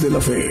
De la Fe.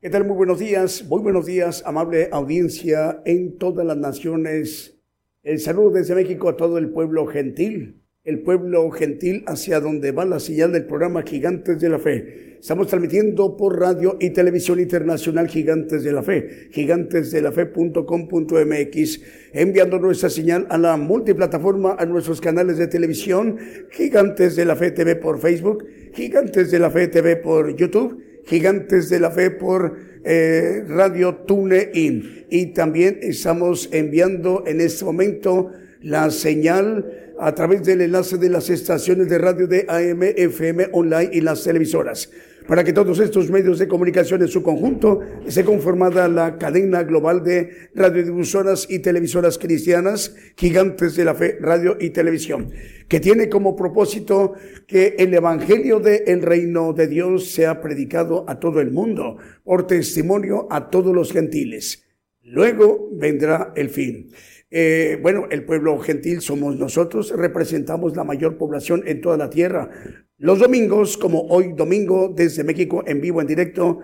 ¿Qué tal? Muy buenos días, muy buenos días, amable audiencia en todas las naciones. El saludo desde México a todo el pueblo gentil, el pueblo gentil hacia donde va la señal del programa Gigantes de la Fe Estamos transmitiendo por radio y televisión internacional Gigantes de la Fe, gigantesdelafe.com.mx, enviando nuestra señal a la multiplataforma, a nuestros canales de televisión, Gigantes de la Fe TV por Facebook, Gigantes de la Fe TV por YouTube, Gigantes de la Fe por eh, Radio TuneIn. Y también estamos enviando en este momento la señal a través del enlace de las estaciones de radio de AM, FM, online y las televisoras para que todos estos medios de comunicación en su conjunto esté conformada la cadena global de radiodifusoras y televisoras cristianas, gigantes de la fe, radio y televisión, que tiene como propósito que el evangelio del reino de Dios sea predicado a todo el mundo, por testimonio a todos los gentiles. Luego vendrá el fin. Eh, bueno, el pueblo gentil somos nosotros, representamos la mayor población en toda la tierra. Los domingos, como hoy domingo, desde México, en vivo, en directo,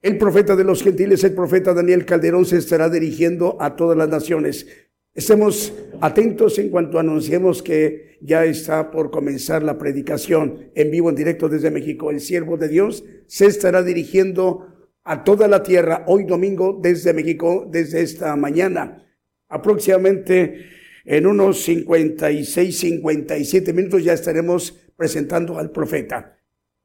el profeta de los gentiles, el profeta Daniel Calderón, se estará dirigiendo a todas las naciones. Estemos atentos en cuanto anunciemos que ya está por comenzar la predicación en vivo, en directo desde México. El siervo de Dios se estará dirigiendo a toda la tierra hoy domingo desde México, desde esta mañana. Aproximadamente en unos 56, 57 minutos ya estaremos presentando al profeta.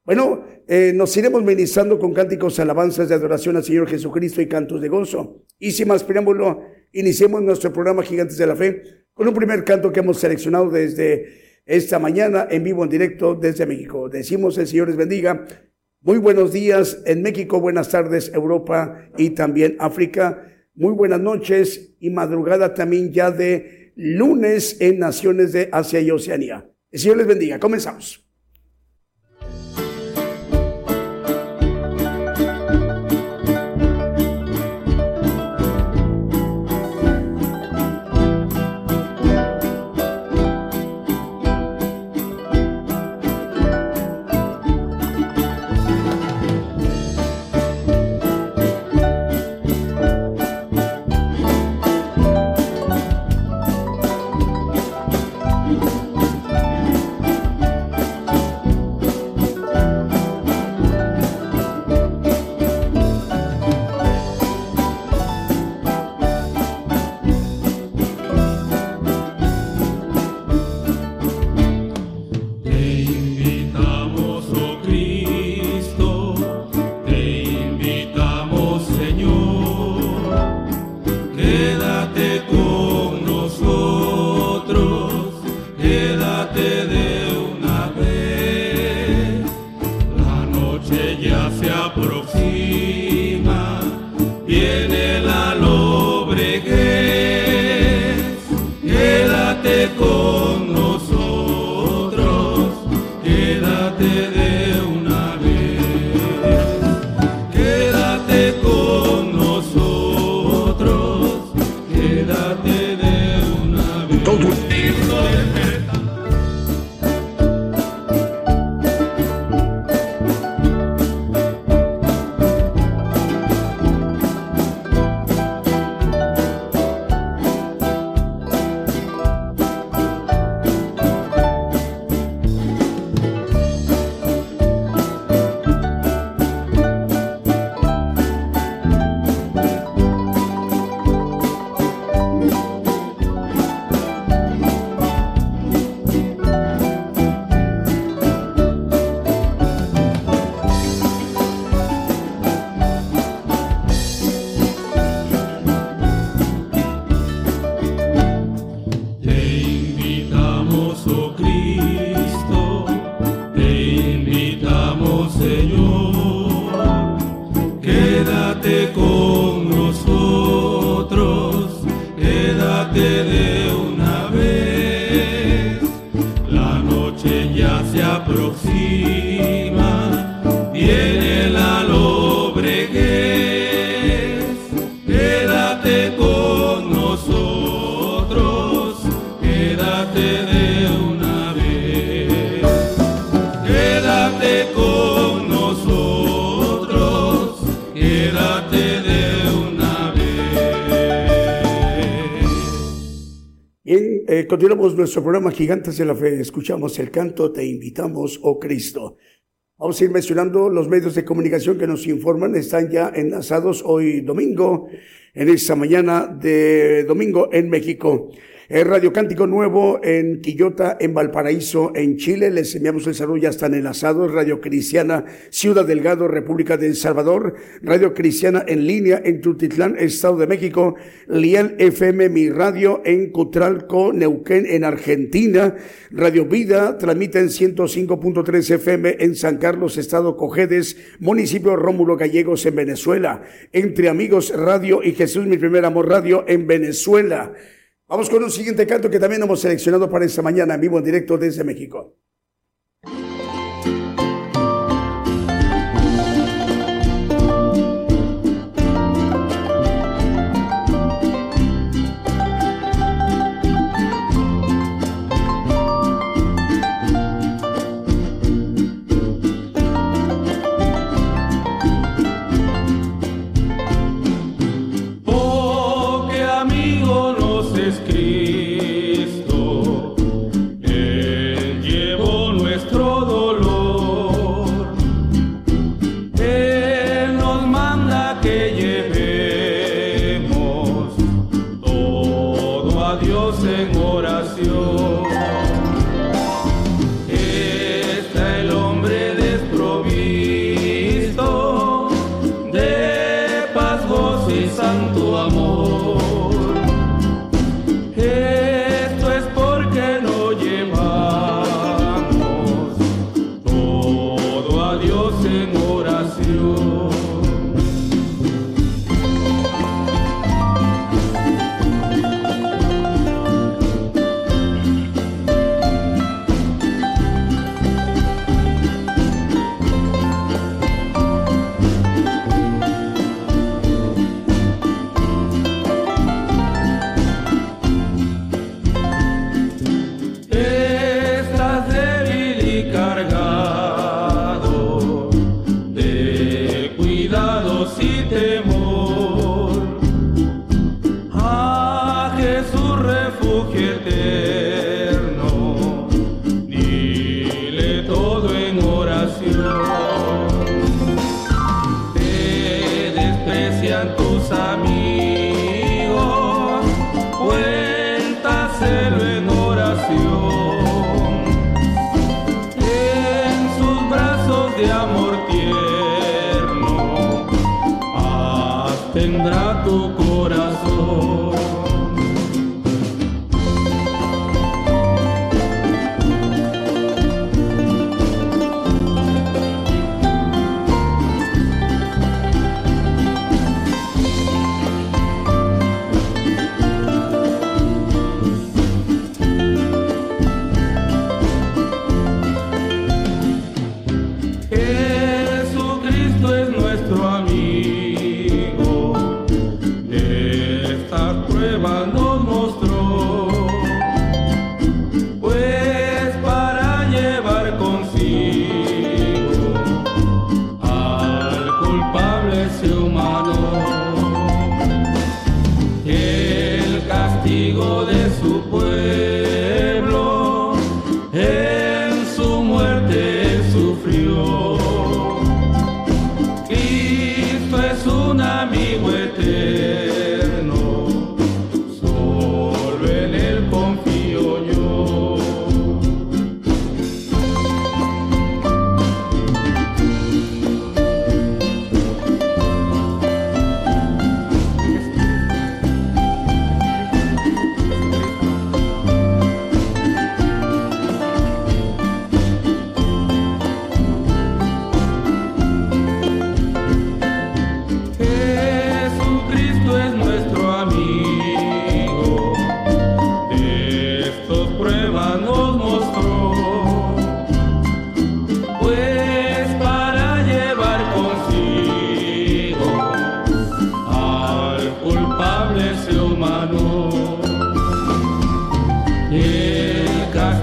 Bueno, eh, nos iremos ministrando con cánticos, alabanzas de adoración al Señor Jesucristo y cantos de gozo. Y sin más preámbulo, iniciemos nuestro programa Gigantes de la Fe con un primer canto que hemos seleccionado desde esta mañana en vivo, en directo desde México. Decimos el Señor les bendiga. Muy buenos días en México, buenas tardes Europa y también África. Muy buenas noches y madrugada también ya de lunes en naciones de Asia y Oceanía. El Señor les bendiga. Comenzamos. Continuamos nuestro programa Gigantes de la Fe. Escuchamos el canto Te invitamos, oh Cristo. Vamos a ir mencionando los medios de comunicación que nos informan. Están ya enlazados hoy domingo, en esta mañana de domingo en México. Radio Cántico Nuevo en Quillota, en Valparaíso, en Chile. Les enviamos el saludo, ya están enlazados. Radio Cristiana, Ciudad Delgado, República de El Salvador. Radio Cristiana en línea en Tutitlán, Estado de México. Liel FM, mi radio en Cutralco, Neuquén, en Argentina. Radio Vida transmite en 105.3 FM en San Carlos, Estado Cojedes, municipio Rómulo Gallegos en Venezuela. Entre Amigos Radio y Jesús, mi primer amor radio en Venezuela. Vamos con un siguiente canto que también hemos seleccionado para esta mañana en vivo en directo desde México.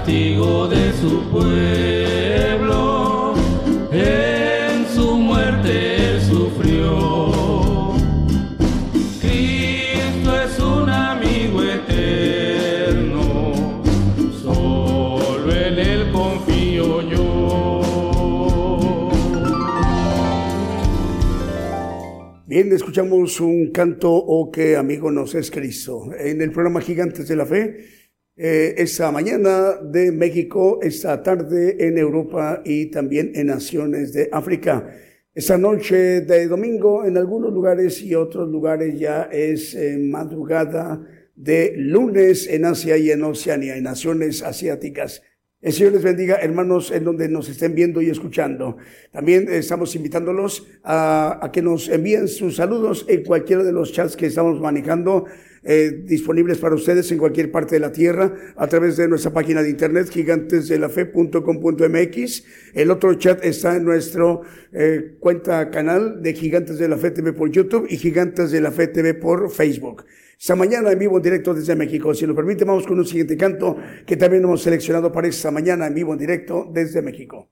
Castigo de su pueblo, en su muerte sufrió. Cristo es un amigo eterno, solo en él confío yo. Bien, escuchamos un canto, o que amigo nos es Cristo, en el programa Gigantes de la Fe eh, esta mañana de México, esta tarde en Europa y también en naciones de África. Esta noche de domingo en algunos lugares y otros lugares ya es eh, madrugada de lunes en Asia y en Oceanía, en naciones asiáticas. El Señor les bendiga, hermanos, en donde nos estén viendo y escuchando. También estamos invitándolos a, a que nos envíen sus saludos en cualquiera de los chats que estamos manejando eh, disponibles para ustedes en cualquier parte de la tierra a través de nuestra página de internet gigantesdelafe.com.mx. El otro chat está en nuestro eh, cuenta canal de Gigantes de la Fe TV por YouTube y Gigantes de la Fe TV por Facebook. Esta mañana en vivo en directo desde México. Si nos permite, vamos con un siguiente canto que también hemos seleccionado para esta mañana en vivo en directo desde México.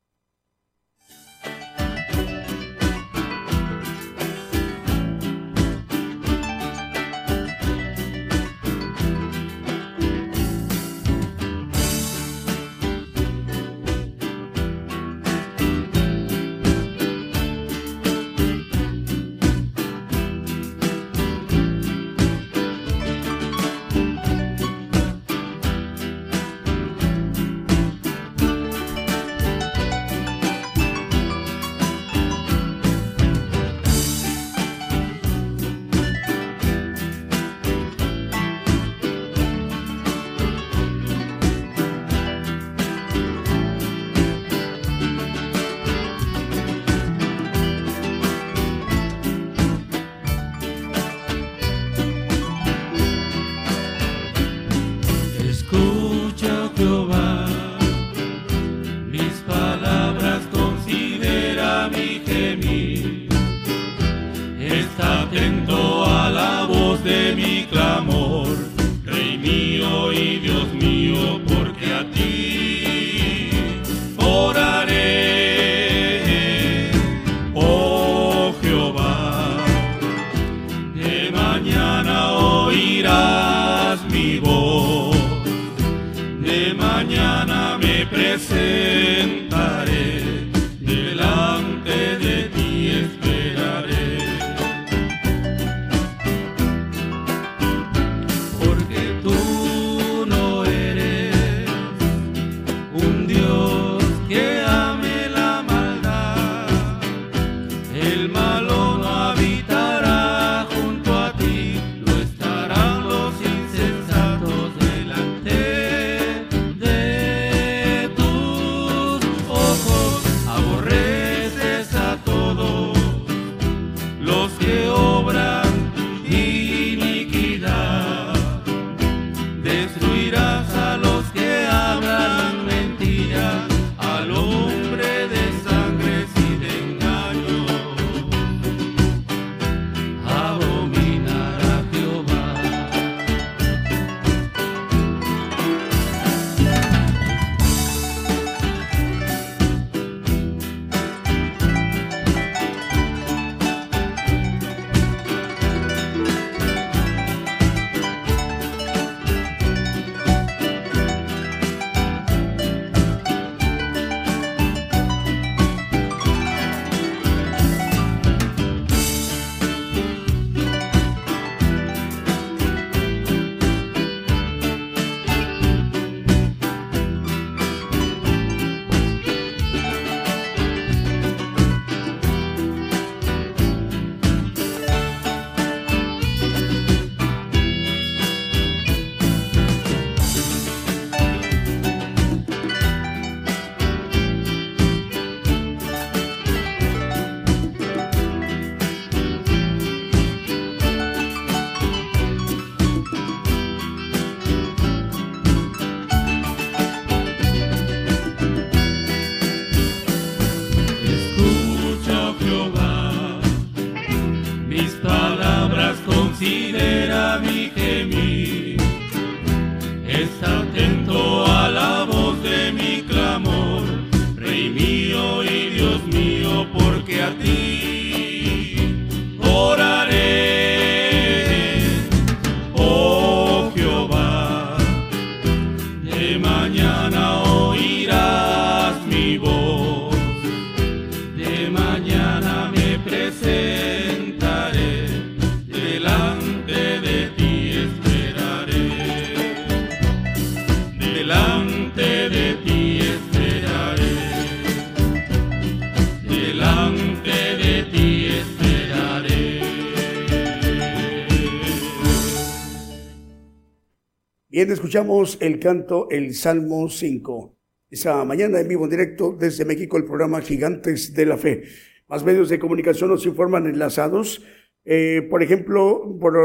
Bien, escuchamos el canto, el Salmo 5. Esa mañana en vivo en directo desde México el programa Gigantes de la Fe. Más medios de comunicación nos informan enlazados. Eh, por ejemplo, por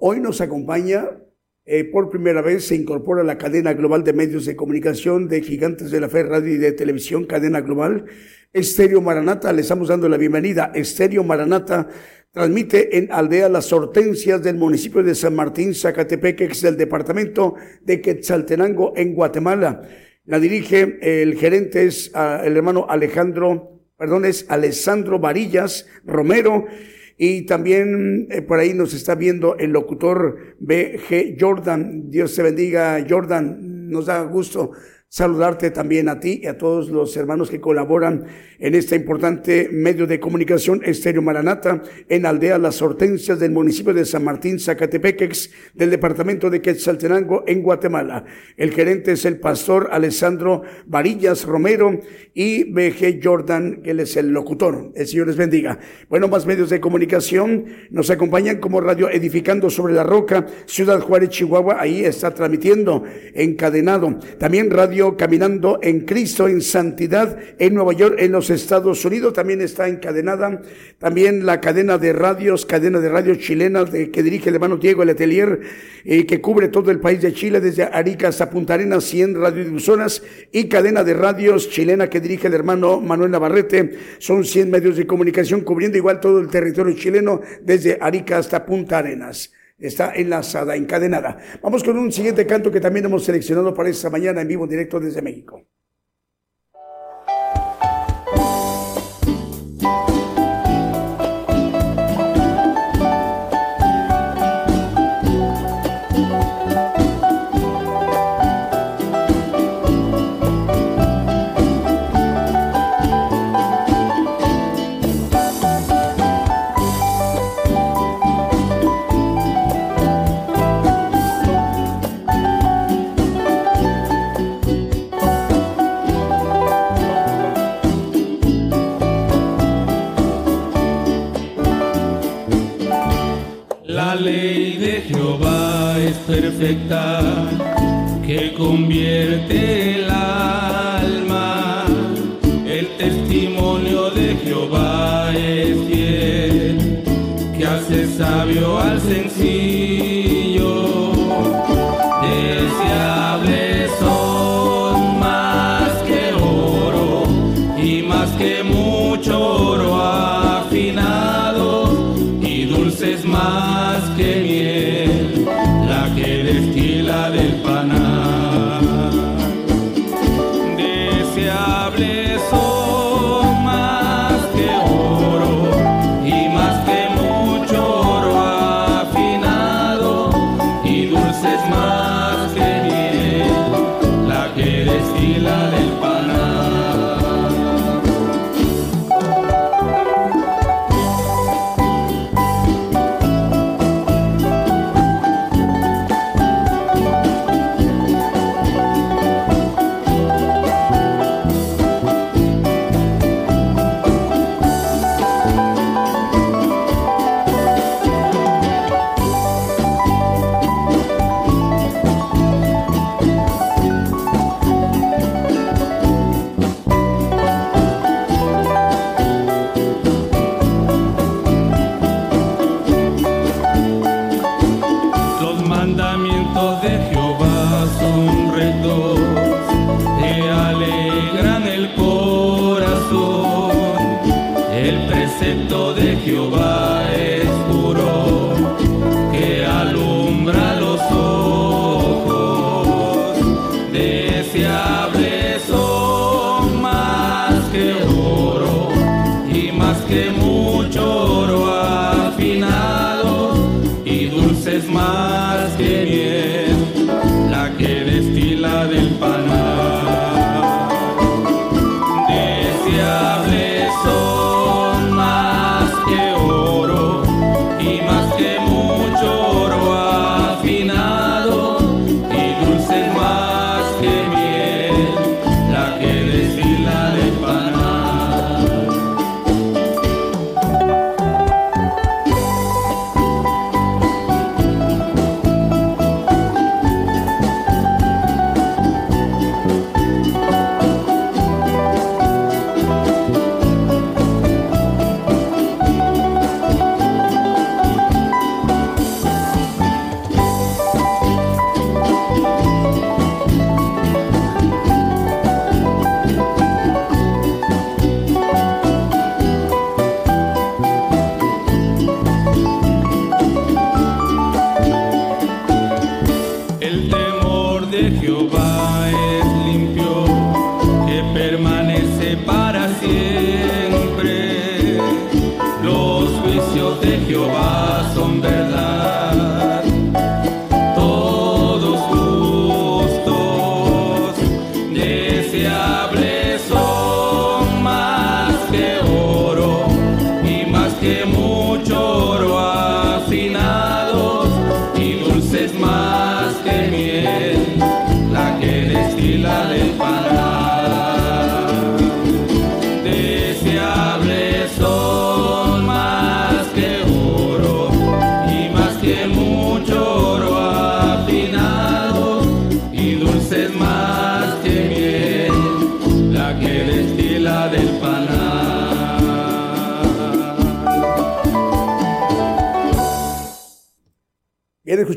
hoy nos acompaña eh, por primera vez se incorpora la cadena global de medios de comunicación de Gigantes de la Fe, Radio y de Televisión, cadena global. Estéreo Maranata, le estamos dando la bienvenida. Estéreo Maranata Transmite en Aldea Las Hortensias del municipio de San Martín, Zacatepeque, del departamento de Quetzaltenango, en Guatemala. La dirige el gerente es ah, el hermano Alejandro, perdón, es Alessandro Varillas Romero. Y también eh, por ahí nos está viendo el locutor BG Jordan. Dios se bendiga, Jordan. Nos da gusto saludarte también a ti y a todos los hermanos que colaboran en este importante medio de comunicación Estéreo Maranata en Aldea Las Hortensias del municipio de San Martín, Zacatepequex, del departamento de Quetzaltenango en Guatemala. El gerente es el pastor Alessandro Varillas Romero y BG Jordan, que él es el locutor. El Señor les bendiga. Bueno, más medios de comunicación nos acompañan como Radio Edificando sobre la Roca, Ciudad Juárez, Chihuahua, ahí está transmitiendo encadenado. También Radio Caminando en Cristo, en Santidad, en Nueva York, en los Estados Unidos. También está encadenada. También la cadena de radios, cadena de radios chilena de, que dirige el hermano Diego Letelier, eh, que cubre todo el país de Chile, desde Arica hasta Punta Arenas, 100 radiodifusoras. Y cadena de radios chilena que dirige el hermano Manuel Navarrete. Son 100 medios de comunicación cubriendo igual todo el territorio chileno, desde Arica hasta Punta Arenas está enlazada, encadenada. Vamos con un siguiente canto que también hemos seleccionado para esta mañana en vivo directo desde México.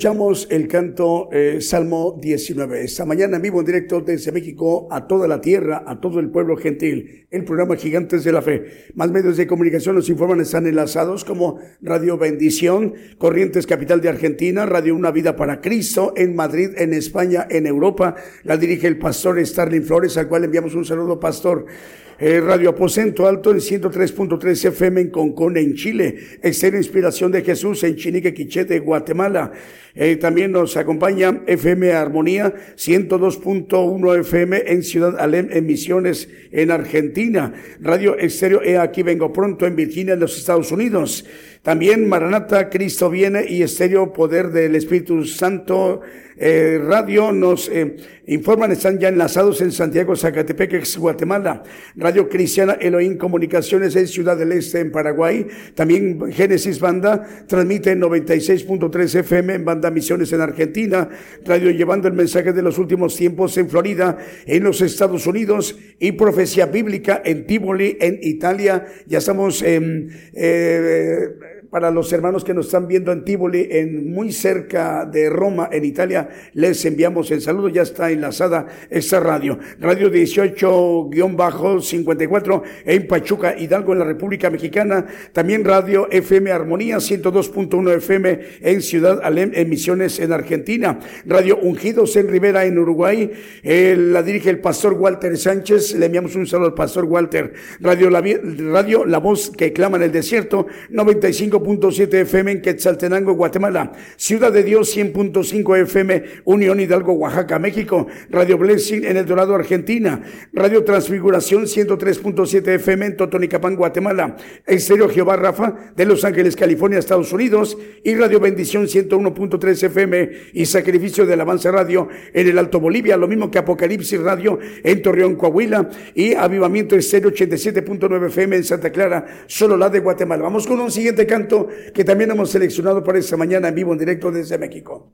Escuchamos el canto eh, Salmo 19. Esta mañana en vivo en directo desde México a toda la tierra, a todo el pueblo gentil, el programa Gigantes de la Fe. Más medios de comunicación nos informan, están enlazados como Radio Bendición, Corrientes Capital de Argentina, Radio Una Vida para Cristo en Madrid, en España, en Europa. La dirige el pastor Starling Flores, al cual enviamos un saludo, pastor. Eh, Radio Aposento Alto en 103.3 FM en Concón, en Chile. Externa Inspiración de Jesús en Chinique, Quichete, Guatemala. Eh, también nos acompaña FM Armonía 102.1 FM en Ciudad Alem, en Misiones, en Argentina. Radio Estéreo E Aquí Vengo Pronto en Virginia, en los Estados Unidos. También Maranata, Cristo viene y Estéreo Poder del Espíritu Santo eh, Radio nos eh, informan, están ya enlazados en Santiago, Zacatepec, ex Guatemala. Radio Cristiana Elohim Comunicaciones en Ciudad del Este, en Paraguay. También Génesis Banda transmite en 96.3 FM en Banda Misiones en Argentina. Radio llevando el mensaje de los últimos tiempos en Florida, en los Estados Unidos. Y Profecía Bíblica en Tivoli, en Italia. Ya estamos en... Eh, para los hermanos que nos están viendo en Tivoli, en muy cerca de Roma, en Italia, les enviamos el saludo. Ya está enlazada esta radio. Radio 18-54 en Pachuca, Hidalgo, en la República Mexicana. También Radio FM Armonía 102.1 FM en Ciudad Alem, en Misiones, en Argentina. Radio Ungidos en Rivera, en Uruguay. Eh, la dirige el pastor Walter Sánchez. Le enviamos un saludo al pastor Walter. Radio La, Radio La Voz que clama en el desierto, 95 100.7 FM en Quetzaltenango, Guatemala. Ciudad de Dios 100.5 FM, Unión Hidalgo, Oaxaca, México. Radio Blessing en El Dorado, Argentina. Radio Transfiguración 103.7 FM en Totonicapán, Guatemala. Estéreo Jehová Rafa de Los Ángeles, California, Estados Unidos. Y Radio Bendición 101.3 FM y Sacrificio de Alabanza Radio en el Alto Bolivia. Lo mismo que Apocalipsis Radio en Torreón, Coahuila. Y Avivamiento Estéreo 87.9 FM en Santa Clara, solo la de Guatemala. Vamos con un siguiente canto que también hemos seleccionado para esta mañana en vivo, en directo desde México.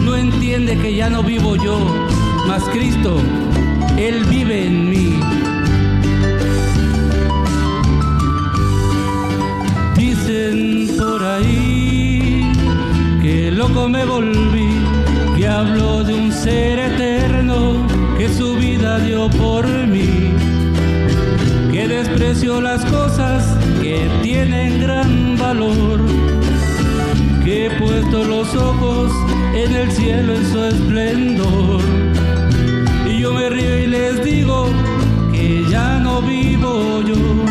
no entiende que ya no vivo yo, mas Cristo, Él vive en mí. Dicen por ahí que loco me volví, que hablo de un ser eterno que su vida dio por mí, que desprecio las cosas que tienen gran valor puesto los ojos en el cielo en su esplendor. Y yo me río y les digo que ya no vivo yo.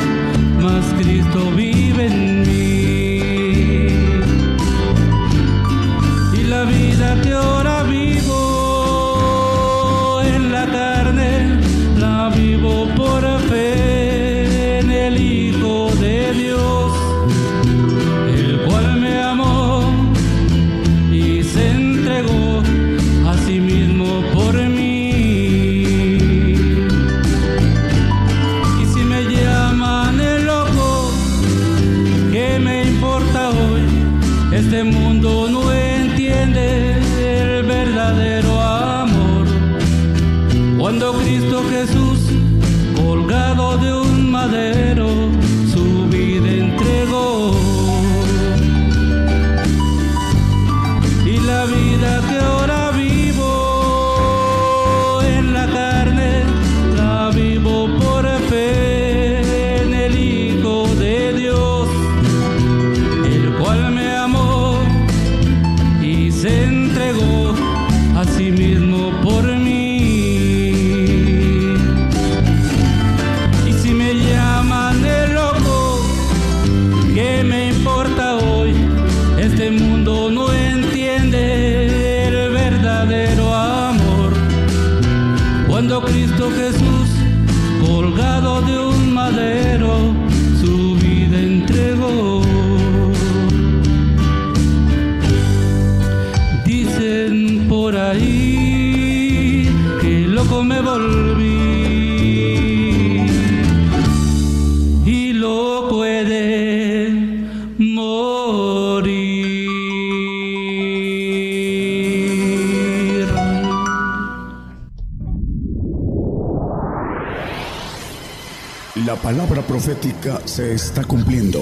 por ahí, que loco me volví. Y lo puede morir. La palabra profética se está cumpliendo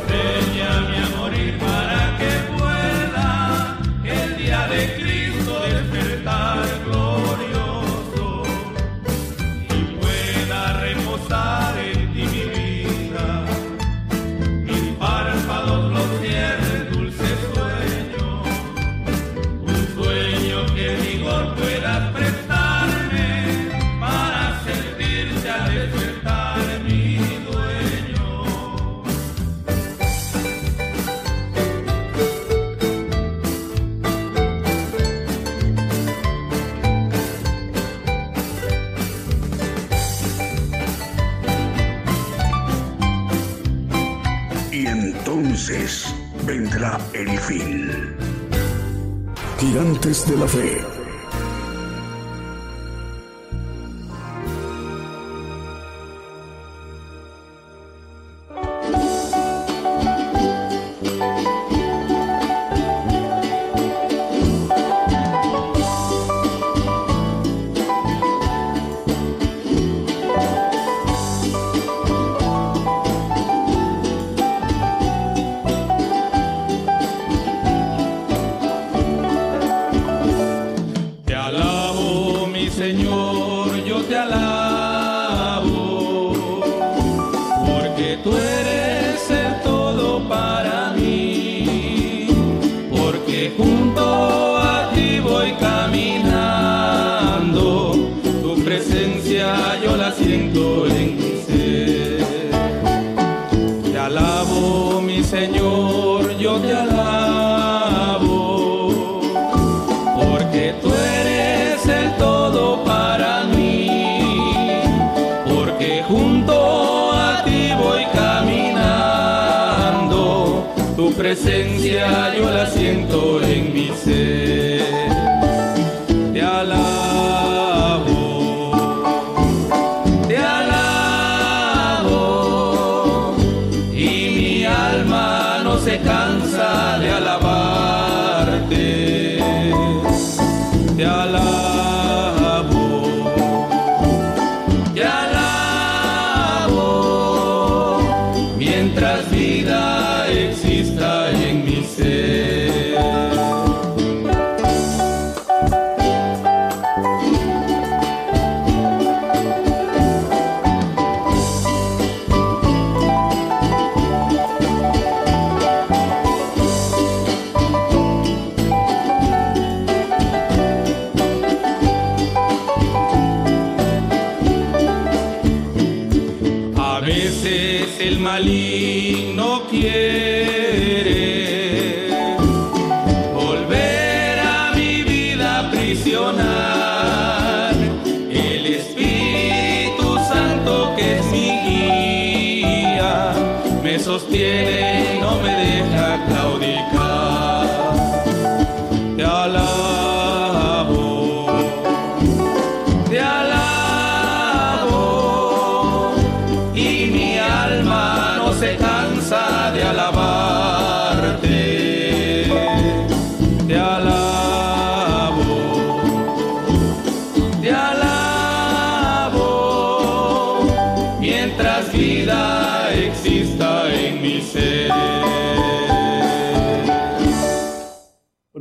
de la fe. Me sostiene, no me deja claudicar.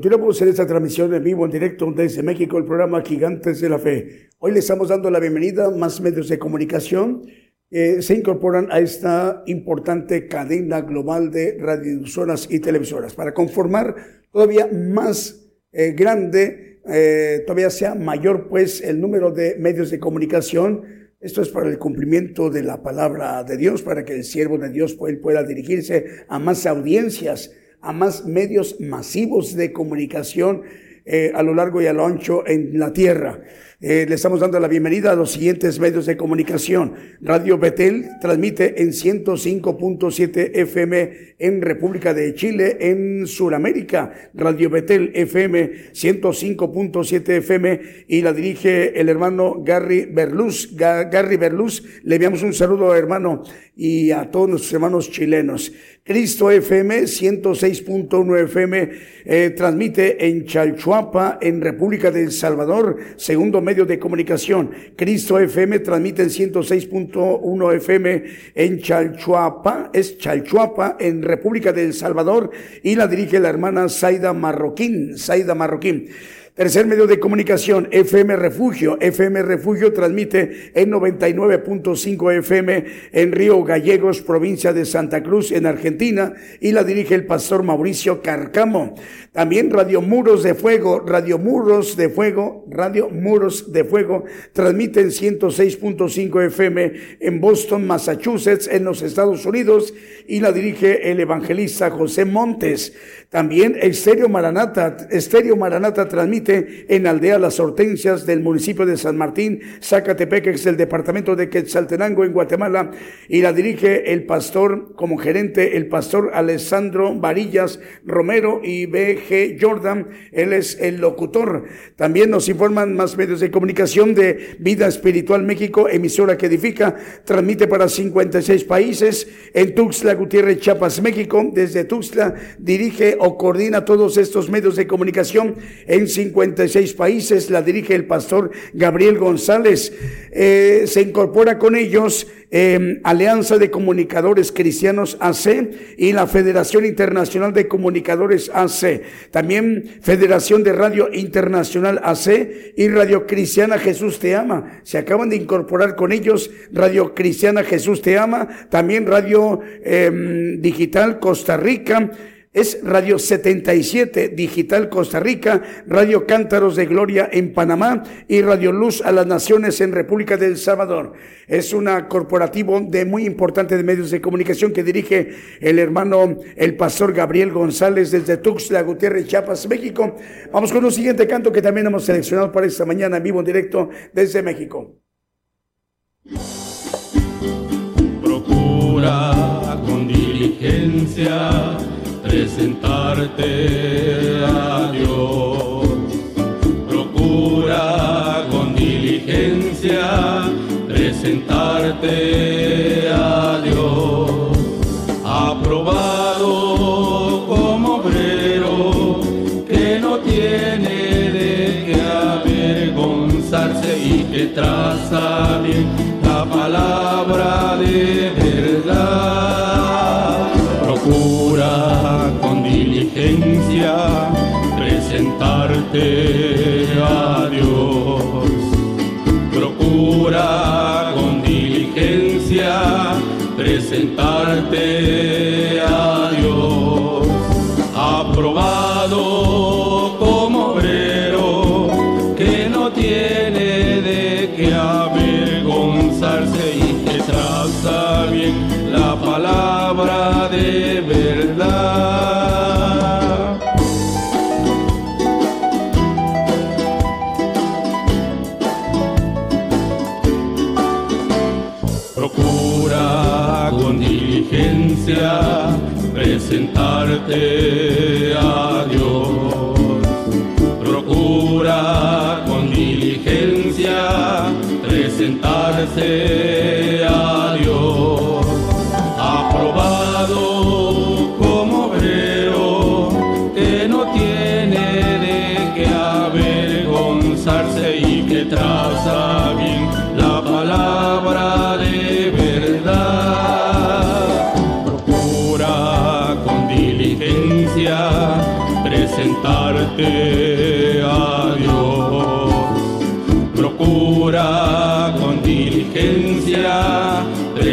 Continuamos en esta transmisión en vivo, en directo desde México, el programa Gigantes de la Fe. Hoy le estamos dando la bienvenida a más medios de comunicación. eh, se incorporan a esta importante cadena global de radiodifusoras y televisoras para conformar todavía más eh, grande, eh, todavía sea mayor pues el número de medios de comunicación. Esto es para el cumplimiento de la palabra de Dios, para que el siervo de Dios pues, pueda dirigirse a más audiencias, a más medios masivos de comunicación eh, a lo largo y a lo ancho en la tierra. Eh, le estamos dando la bienvenida a los siguientes medios de comunicación. Radio Betel transmite en 105.7 FM en República de Chile, en Sudamérica. Radio Betel FM 105.7 FM y la dirige el hermano Gary Berluz. Ga- Gary Berluz, le enviamos un saludo hermano y a todos nuestros hermanos chilenos. Cristo FM 106.1 FM transmite en Chalchuapa, en República de El Salvador, segundo medio de comunicación. Cristo FM transmite en 106.1 FM en Chalchuapa, es Chalchuapa, en República de El Salvador, y la dirige la hermana Zaida Marroquín, Zaida Marroquín. Tercer medio de comunicación, FM Refugio. FM Refugio transmite en 99.5 FM en Río Gallegos, provincia de Santa Cruz, en Argentina, y la dirige el pastor Mauricio Carcamo. También Radio Muros de Fuego, Radio Muros de Fuego, Radio Muros de Fuego, transmite en 106.5 FM en Boston, Massachusetts, en los Estados Unidos, y la dirige el evangelista José Montes. También Estéreo Maranata, Estéreo Maranata transmite en Aldea Las Hortensias del municipio de San Martín, Zacatepeques, del departamento de Quetzaltenango en Guatemala, y la dirige el pastor, como gerente, el pastor Alessandro Varillas Romero y B.G. Jordan, él es el locutor. También nos informan más medios de comunicación de Vida Espiritual México, emisora que edifica, transmite para 56 países, en Tuxtla Gutiérrez, Chiapas, México, desde Tuxtla dirige o coordina todos estos medios de comunicación en 56 países, la dirige el pastor Gabriel González. Eh, se incorpora con ellos eh, Alianza de Comunicadores Cristianos AC y la Federación Internacional de Comunicadores AC. También Federación de Radio Internacional AC y Radio Cristiana Jesús Te Ama. Se acaban de incorporar con ellos Radio Cristiana Jesús Te Ama, también Radio eh, Digital Costa Rica es Radio 77 Digital Costa Rica, Radio Cántaros de Gloria en Panamá y Radio Luz a las Naciones en República del Salvador. Es una corporativo de muy importante de medios de comunicación que dirige el hermano, el pastor Gabriel González desde Tuxtla Gutiérrez, Chiapas, México. Vamos con un siguiente canto que también hemos seleccionado para esta mañana en vivo en directo desde México. Procura con diligencia presentarte a Dios. Procura con diligencia presentarte a Dios. Aprobado como obrero que no tiene de qué avergonzarse y que traza bien la palabra de verdad. Presentarte a Dios. Procura con diligencia presentarte a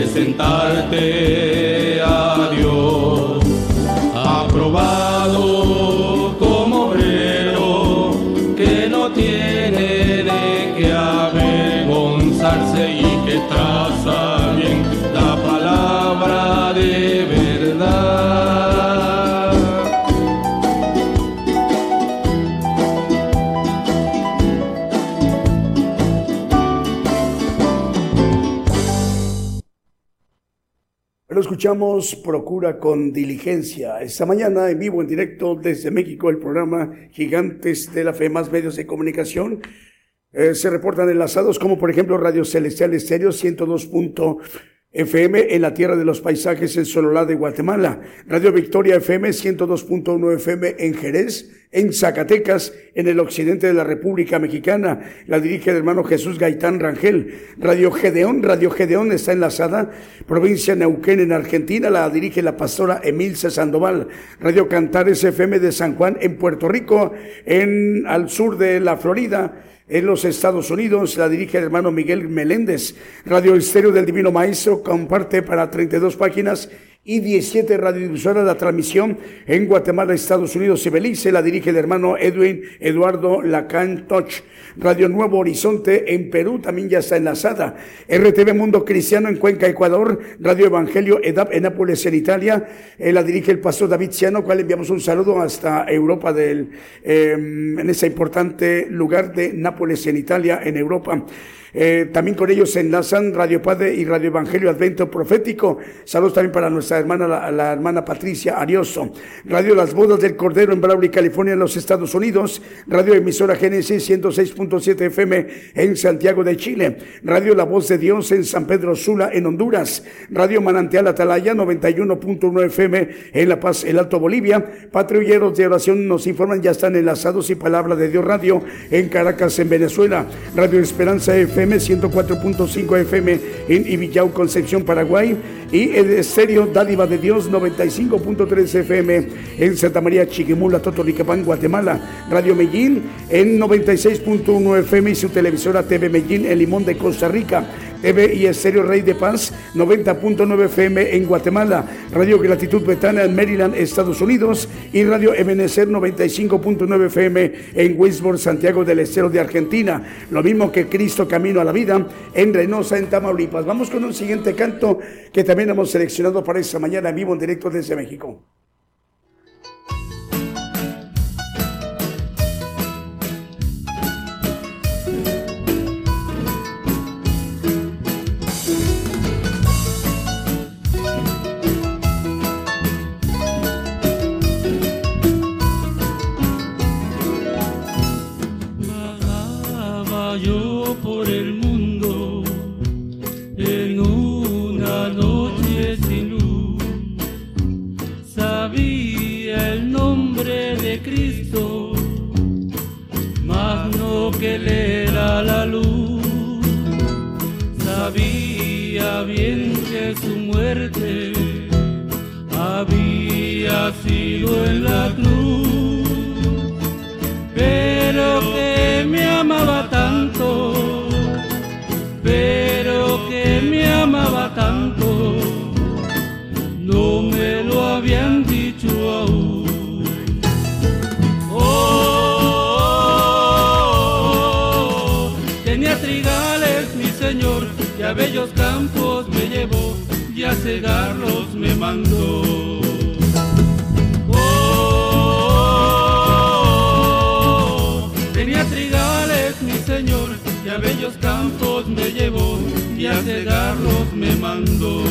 presentarte. a escuchamos Procura con diligencia. Esta mañana en vivo, en directo desde México, el programa Gigantes de la Fe, más medios de comunicación. eh, se reportan enlazados como por ejemplo Radio Celestial Estéreo 102. FM en la Tierra de los Paisajes en Sololá de Guatemala, Radio Victoria FM 102.1 FM en Jerez, en Zacatecas, en el occidente de la República Mexicana, la dirige el hermano Jesús Gaitán Rangel, Radio Gedeón, Radio Gedeón está enlazada, provincia Neuquén en Argentina, la dirige la pastora Emilce Sandoval, Radio Cantares FM de San Juan en Puerto Rico, en al sur de la Florida, en los Estados Unidos, la dirige el hermano Miguel Meléndez. Radio Estéreo del Divino Maestro comparte para 32 páginas y 17 radiodifusoras la transmisión en Guatemala, Estados Unidos y Belice. La dirige el hermano Edwin Eduardo Lacan Toch. Radio Nuevo Horizonte en Perú también ya está enlazada. RTV Mundo Cristiano en Cuenca, Ecuador. Radio Evangelio EDAP en Nápoles, en Italia. Eh, la dirige el pastor David Ciano, cual enviamos un saludo hasta Europa del, eh, en ese importante lugar de Nápoles, en Italia, en Europa. Eh, también con ellos se enlazan Radio Padre y Radio Evangelio Advento Profético. Saludos también para nuestra hermana, la, hermana Patricia Arioso. Radio Las Bodas del Cordero en Brawley, California, en los Estados Unidos. Radio Emisora Génesis 106.7 FM en Santiago de Chile. Radio La Voz de Dios en San Pedro Sula, en Honduras. Radio Manantial Atalaya 91.1 FM en La Paz, el Alto Bolivia. Patrulleros de oración nos informan, ya están enlazados y Palabra de Dios Radio en Caracas, en Venezuela. Radio Esperanza FM 104.5 FM en Ibillau, Concepción, Paraguay. Y el estéreo Dádiva de Dios 95.3 FM en Santa María, Chiquimula, Totonicapán, Guatemala. Radio Medellín en 96.1 FM y su televisora TV Medellín en Limón de Costa Rica. TV y Estéreo Rey de Paz 90.9 FM en Guatemala, Radio Gratitud Betana en Maryland, Estados Unidos y Radio Ebenecer 95.9 FM en Winsburg, Santiago del Estero de Argentina. Lo mismo que Cristo Camino a la Vida en Reynosa, en Tamaulipas. Vamos con un siguiente canto que también hemos seleccionado para esta mañana en vivo en directo desde México. En la cruz pero que me amaba tanto, pero que me amaba tanto, no me lo habían dicho aún. Oh, tenía trigales mi señor y a bellos campos me llevó, y a cegarlos me mandó. Señor y a bellos campos me llevó y a cegarlos me mandó.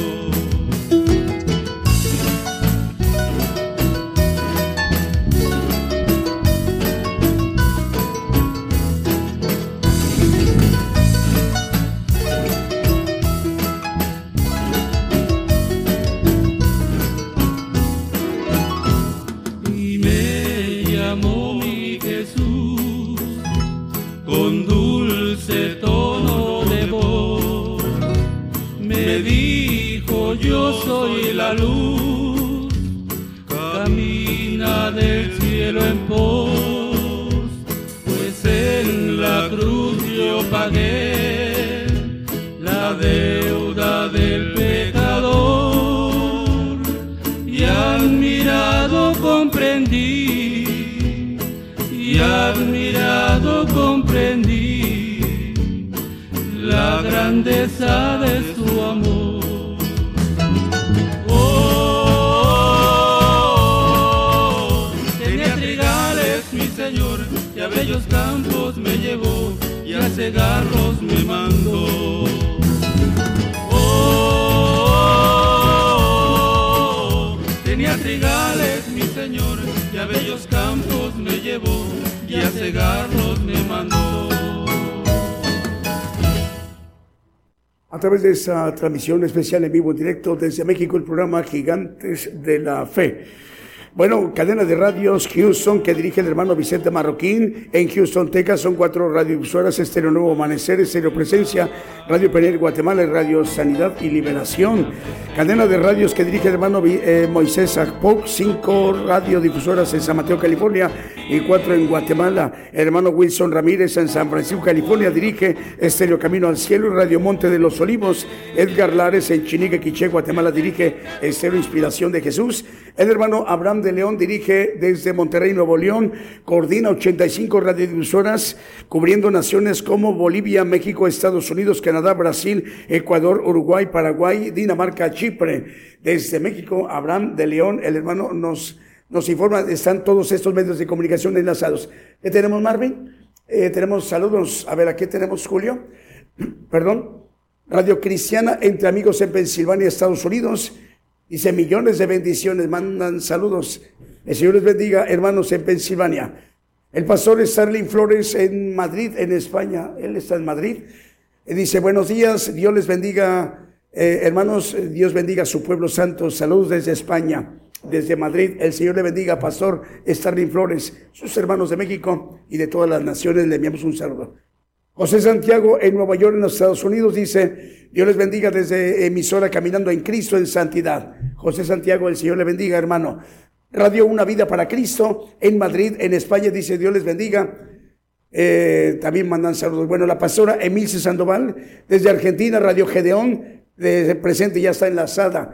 La luz, camina del cielo en pos, pues en la cruz yo pagué la deuda del pecador y admirado comprendí y admirado comprendí la grandeza de su amor. Cegarlos me mandó. Oh, tenía trigales mi señor y a bellos campos me llevó y a cegarlos me mandó. A través de esa transmisión especial en vivo en directo desde México, el programa Gigantes de la Fe. Bueno, cadena de radios Houston que dirige el hermano Vicente Marroquín. En Houston, Texas son cuatro radiodifusoras, Estéreo Nuevo Amanecer, Estéreo Presencia, Radio Peniel Guatemala Radio Sanidad y Liberación. Cadena de radios que dirige el hermano eh, Moisés Akpok, cinco radiodifusoras en San Mateo, California y cuatro en Guatemala. El hermano Wilson Ramírez en San Francisco, California dirige Estéreo Camino al Cielo y Radio Monte de los Olivos. Edgar Lares en Chinique, Quiché, Guatemala dirige Estéreo Inspiración de Jesús. El hermano Abraham de León dirige desde Monterrey, Nuevo León, coordina 85 radiodifusoras cubriendo naciones como Bolivia, México, Estados Unidos, Canadá, Brasil, Ecuador, Uruguay, Paraguay, Dinamarca, Chipre. Desde México, Abraham de León, el hermano nos, nos informa, están todos estos medios de comunicación enlazados. ¿Qué tenemos, Marvin? Eh, tenemos saludos. A ver, aquí tenemos Julio. Perdón. Radio Cristiana entre amigos en Pensilvania, Estados Unidos. Dice millones de bendiciones, mandan saludos. El Señor les bendiga, hermanos en Pensilvania. El pastor Starling Flores en Madrid, en España. Él está en Madrid. Dice, buenos días, Dios les bendiga, eh, hermanos, Dios bendiga a su pueblo santo. Saludos desde España, desde Madrid. El Señor le bendiga, pastor Starling Flores, sus hermanos de México y de todas las naciones. Le enviamos un saludo. José Santiago en Nueva York, en los Estados Unidos, dice, Dios les bendiga desde emisora Caminando en Cristo en Santidad. José Santiago, el Señor le bendiga, hermano. Radio Una Vida para Cristo en Madrid, en España, dice, Dios les bendiga. Eh, también mandan saludos. Bueno, la pastora Emilce Sandoval, desde Argentina, Radio Gedeón, presente ya está enlazada.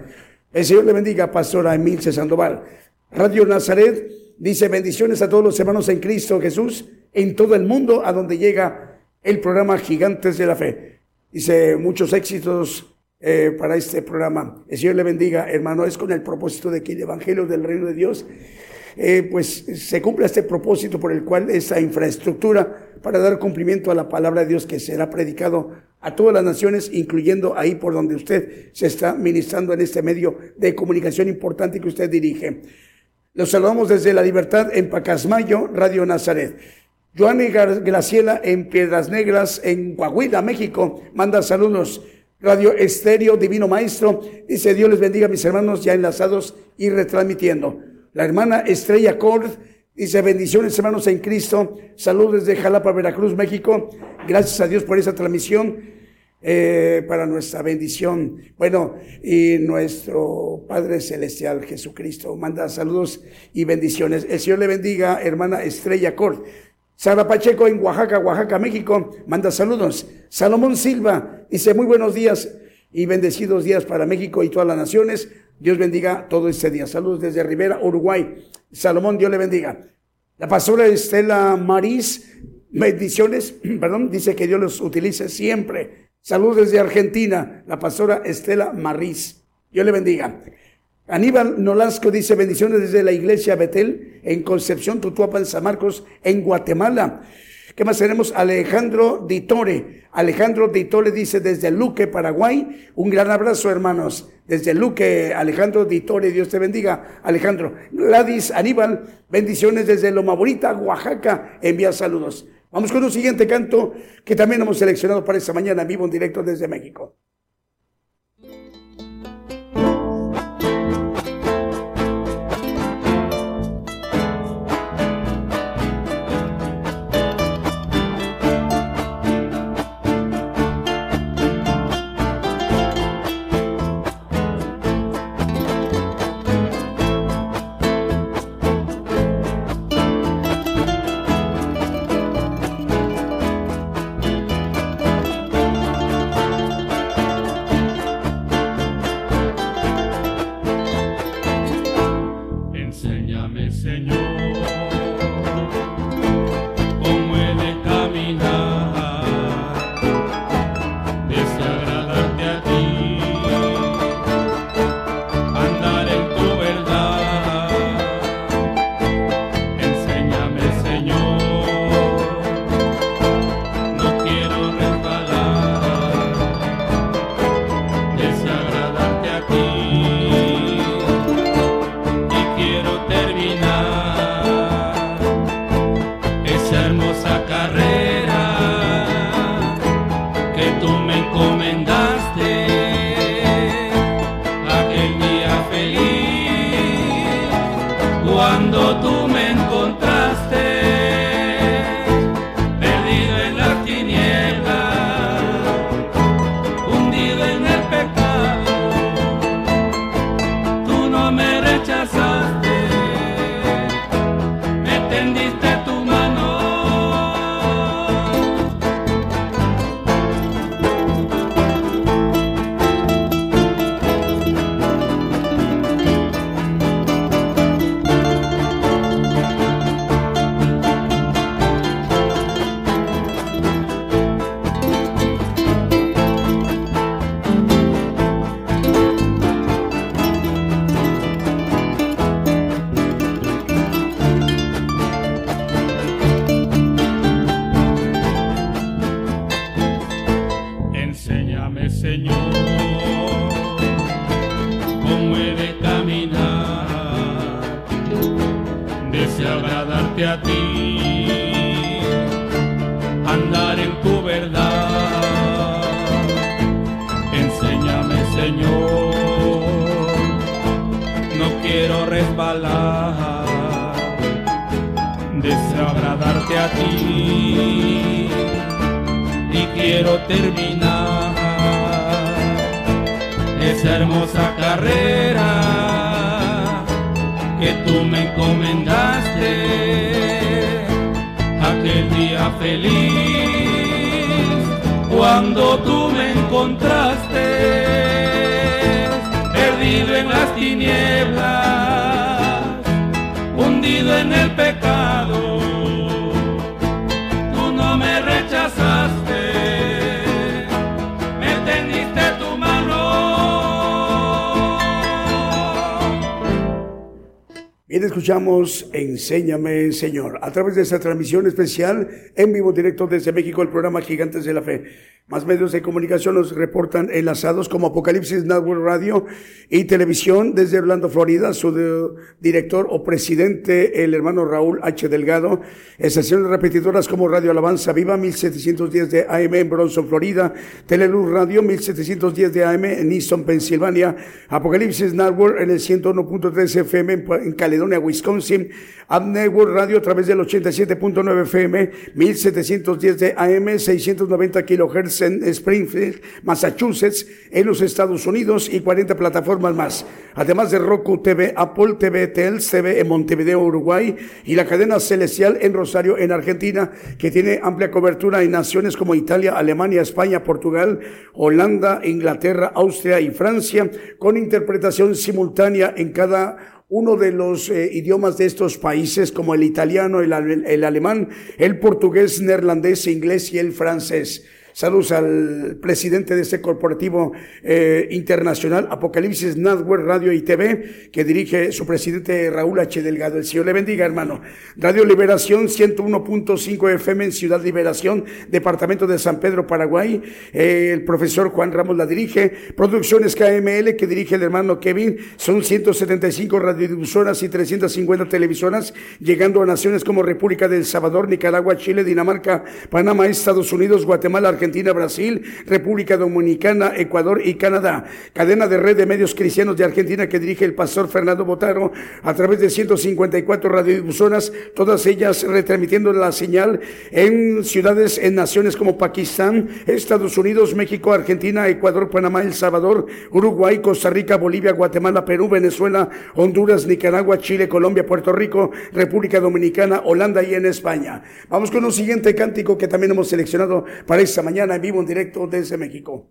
El Señor le bendiga, pastora Emilce Sandoval. Radio Nazaret, dice, bendiciones a todos los hermanos en Cristo Jesús, en todo el mundo, a donde llega el programa Gigantes de la Fe. Dice, muchos éxitos eh, para este programa. El Señor le bendiga, hermano. Es con el propósito de que el Evangelio del Reino de Dios, eh, pues se cumpla este propósito por el cual esa infraestructura para dar cumplimiento a la palabra de Dios que será predicado a todas las naciones, incluyendo ahí por donde usted se está ministrando en este medio de comunicación importante que usted dirige. Los saludamos desde La Libertad en Pacasmayo, Radio Nazaret. Joanny Graciela en Piedras Negras, en Coahuila, México, manda saludos. Radio Estéreo Divino Maestro, dice Dios les bendiga a mis hermanos ya enlazados y retransmitiendo. La hermana Estrella Cord, dice bendiciones hermanos en Cristo, saludos desde Jalapa, Veracruz, México. Gracias a Dios por esa transmisión. Eh, para nuestra bendición. Bueno, y nuestro Padre Celestial Jesucristo manda saludos y bendiciones. El Señor le bendiga, hermana Estrella Cord. Sara Pacheco en Oaxaca, Oaxaca, México, manda saludos. Salomón Silva dice muy buenos días y bendecidos días para México y todas las naciones. Dios bendiga todo este día. Saludos desde Rivera, Uruguay. Salomón, Dios le bendiga. La pastora Estela Marís, bendiciones, perdón, dice que Dios los utilice siempre. Saludos desde Argentina, la pastora Estela Marís. Dios le bendiga. Aníbal Nolasco dice bendiciones desde la iglesia Betel en Concepción, Tutuapan, San Marcos, en Guatemala. ¿Qué más tenemos? Alejandro Ditore. Alejandro Ditore dice desde Luque, Paraguay. Un gran abrazo, hermanos. Desde Luque, Alejandro Ditore. Dios te bendiga, Alejandro. Gladys Aníbal, bendiciones desde Loma Bonita, Oaxaca. Envía saludos. Vamos con un siguiente canto que también hemos seleccionado para esta mañana vivo en directo desde México. Enséñame, Señor, a través de esta transmisión especial en vivo directo desde México, el programa Gigantes de la Fe. Más medios de comunicación nos reportan enlazados como Apocalipsis Network Radio y Televisión desde Orlando, Florida. Su director o presidente, el hermano Raúl H. Delgado. Estaciones repetidoras como Radio Alabanza Viva 1710 de AM en Bronson, Florida. Teleluz Radio 1710 de AM en Easton, Pensilvania. Apocalipsis Network en el 101.3 FM en Caledonia, Wisconsin. Ab Network Radio a través del 87.9 FM 1710 de AM 690 kHz en Springfield, Massachusetts, en los Estados Unidos y 40 plataformas más. Además de Roku TV, Apple TV, Tels TV en Montevideo, Uruguay y la cadena Celestial en Rosario, en Argentina, que tiene amplia cobertura en naciones como Italia, Alemania, España, Portugal, Holanda, Inglaterra, Austria y Francia, con interpretación simultánea en cada uno de los eh, idiomas de estos países como el italiano, el, el, alemán, el portugués, neerlandés, inglés y el francés. Saludos al presidente de este corporativo eh, internacional, Apocalipsis Network Radio y TV, que dirige su presidente Raúl H. Delgado. El Señor le bendiga, hermano. Radio Liberación 101.5 FM en Ciudad Liberación, departamento de San Pedro, Paraguay. Eh, el profesor Juan Ramos la dirige. Producciones KML, que dirige el hermano Kevin. Son 175 radiodifusoras y 350 televisoras, llegando a naciones como República del Salvador, Nicaragua, Chile, Dinamarca, Panamá, Estados Unidos, Guatemala, Argentina Argentina, Brasil, República Dominicana, Ecuador y Canadá. Cadena de red de medios cristianos de Argentina que dirige el pastor Fernando Botaro a través de 154 radiodifusoras, todas ellas retransmitiendo la señal en ciudades, en naciones como Pakistán, Estados Unidos, México, Argentina, Ecuador, Panamá, El Salvador, Uruguay, Costa Rica, Bolivia, Guatemala, Perú, Venezuela, Honduras, Nicaragua, Chile, Colombia, Puerto Rico, República Dominicana, Holanda y en España. Vamos con un siguiente cántico que también hemos seleccionado para esta mañana mañana en vivo en directo desde México.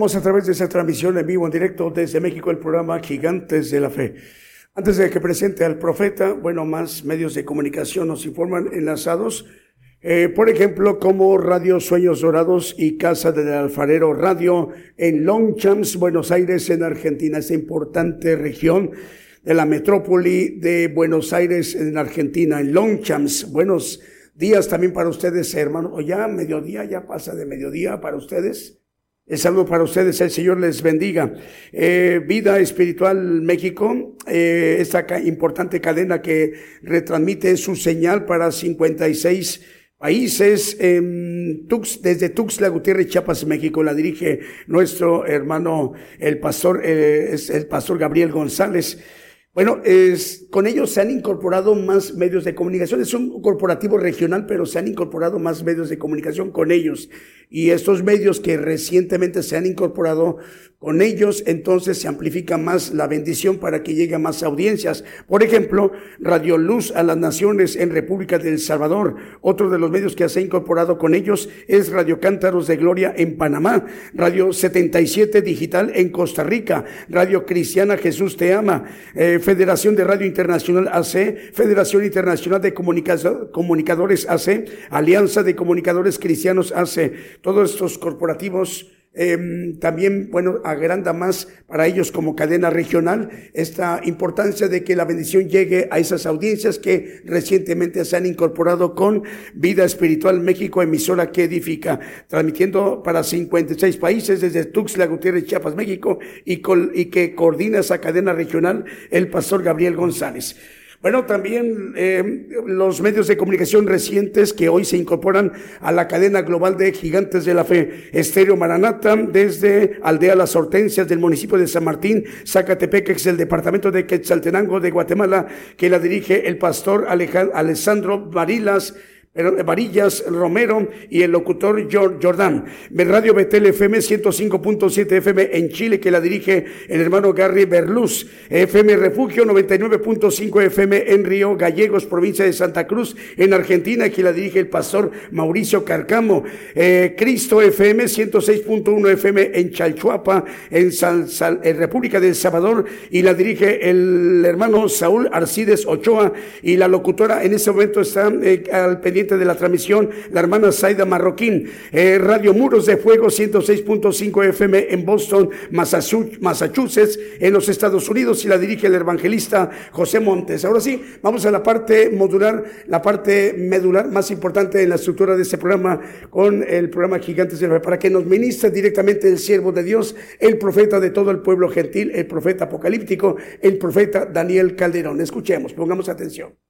A través de esa transmisión en vivo, en directo desde México, el programa Gigantes de la Fe. Antes de que presente al profeta, bueno, más medios de comunicación nos informan enlazados, eh, por ejemplo, como Radio Sueños Dorados y Casa del Alfarero Radio en Longchamps, Buenos Aires, en Argentina, esa importante región de la metrópoli de Buenos Aires, en Argentina, en Longchamps. Buenos días también para ustedes, hermanos. O ya mediodía, ya pasa de mediodía para ustedes. El saludo para ustedes, el Señor les bendiga. Eh, Vida Espiritual México, eh, esta importante cadena que retransmite su señal para 56 países, Tux, desde Tuxtla Gutiérrez, Chiapas, México, la dirige nuestro hermano, el pastor, eh, es el pastor Gabriel González. Bueno, es, con ellos se han incorporado más medios de comunicación. Es un corporativo regional, pero se han incorporado más medios de comunicación con ellos. Y estos medios que recientemente se han incorporado con ellos, entonces se amplifica más la bendición para que llegue a más audiencias. Por ejemplo, Radio Luz a las Naciones en República del Salvador. Otro de los medios que se ha incorporado con ellos es Radio Cántaros de Gloria en Panamá, Radio 77 Digital en Costa Rica, Radio Cristiana Jesús Te Ama, eh, Federación de Radio Internacional AC, Federación Internacional de Comunicadores AC, Alianza de Comunicadores Cristianos AC. Todos estos corporativos Em, también, bueno, agranda más para ellos como cadena regional esta importancia de que la bendición llegue a esas audiencias que recientemente se han incorporado con Vida Espiritual México, emisora que edifica, transmitiendo para 56 países desde Tuxtla Gutiérrez, Chiapas, México, y, y que coordina esa cadena regional el pastor Gabriel González. Bueno, también eh, los medios de comunicación recientes que hoy se incorporan a la cadena global de gigantes de la fe. Estéreo Maranata, desde Aldea Las Hortensias del municipio de San Martín, Zacatepeque, el departamento de Quetzaltenango de Guatemala, que la dirige el pastor Alejandro Marilas Varillas Romero y el locutor Jordán. Radio Betel FM 105.7 FM en Chile que la dirige el hermano Gary Berluz. FM Refugio 99.5 FM en Río Gallegos, provincia de Santa Cruz, en Argentina que la dirige el pastor Mauricio Carcamo. Eh, Cristo FM 106.1 FM en Chalchuapa, en, República del Salvador y la dirige el hermano Saúl Arcides Ochoa y la locutora en ese momento está eh, al pendiente de la transmisión, la hermana Zaida Marroquín, eh, Radio Muros de Fuego 106.5 FM en Boston, Massachusetts, en los Estados Unidos, y la dirige el evangelista José Montes. Ahora sí, vamos a la parte modular, la parte medular más importante en la estructura de este programa, con el programa Gigantes de para que nos ministre directamente el siervo de Dios, el profeta de todo el pueblo gentil, el profeta apocalíptico, el profeta Daniel Calderón. Escuchemos, pongamos atención.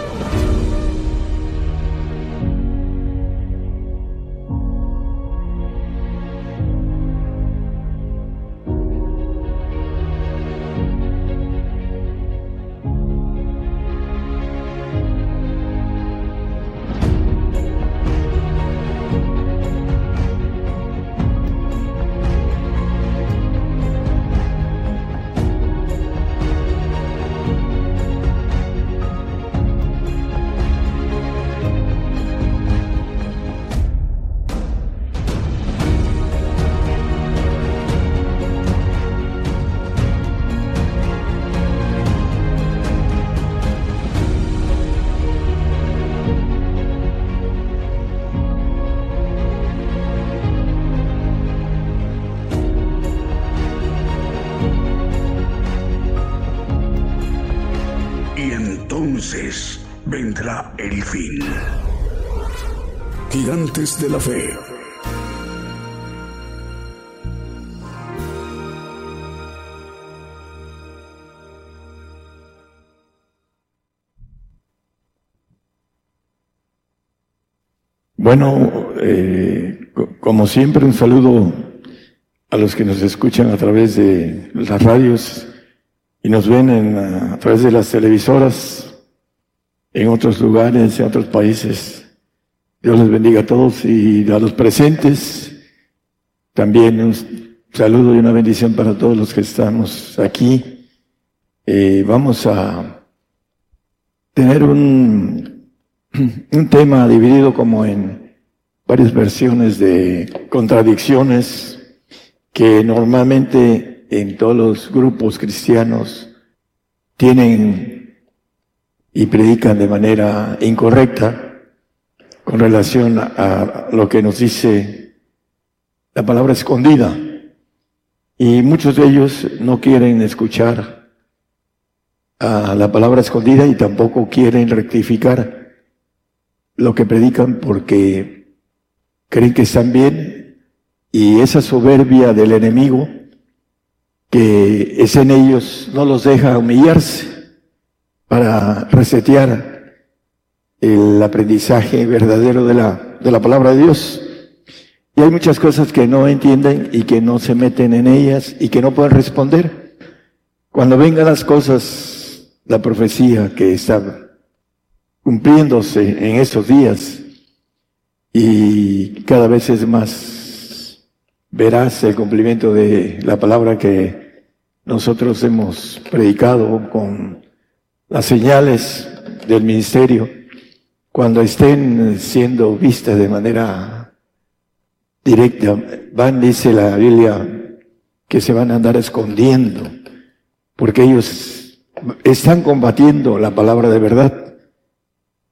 De la Fe. Bueno, eh, como siempre, un saludo a los que nos escuchan a través de las radios y nos ven a través de las televisoras en otros lugares, en otros países. Dios les bendiga a todos y a los presentes. También un saludo y una bendición para todos los que estamos aquí. Eh, vamos a tener un, un tema dividido como en varias versiones de contradicciones que normalmente en todos los grupos cristianos tienen y predican de manera incorrecta con relación a lo que nos dice la palabra escondida. Y muchos de ellos no quieren escuchar a la palabra escondida y tampoco quieren rectificar lo que predican porque creen que están bien y esa soberbia del enemigo que es en ellos, no los deja humillarse para resetear el aprendizaje verdadero de la, de la palabra de Dios. Y hay muchas cosas que no entienden y que no se meten en ellas y que no pueden responder. Cuando vengan las cosas, la profecía que está cumpliéndose en estos días y cada vez es más verás el cumplimiento de la palabra que nosotros hemos predicado con las señales del ministerio, cuando estén siendo vistas de manera directa, van, dice la Biblia, que se van a andar escondiendo, porque ellos están combatiendo la palabra de verdad.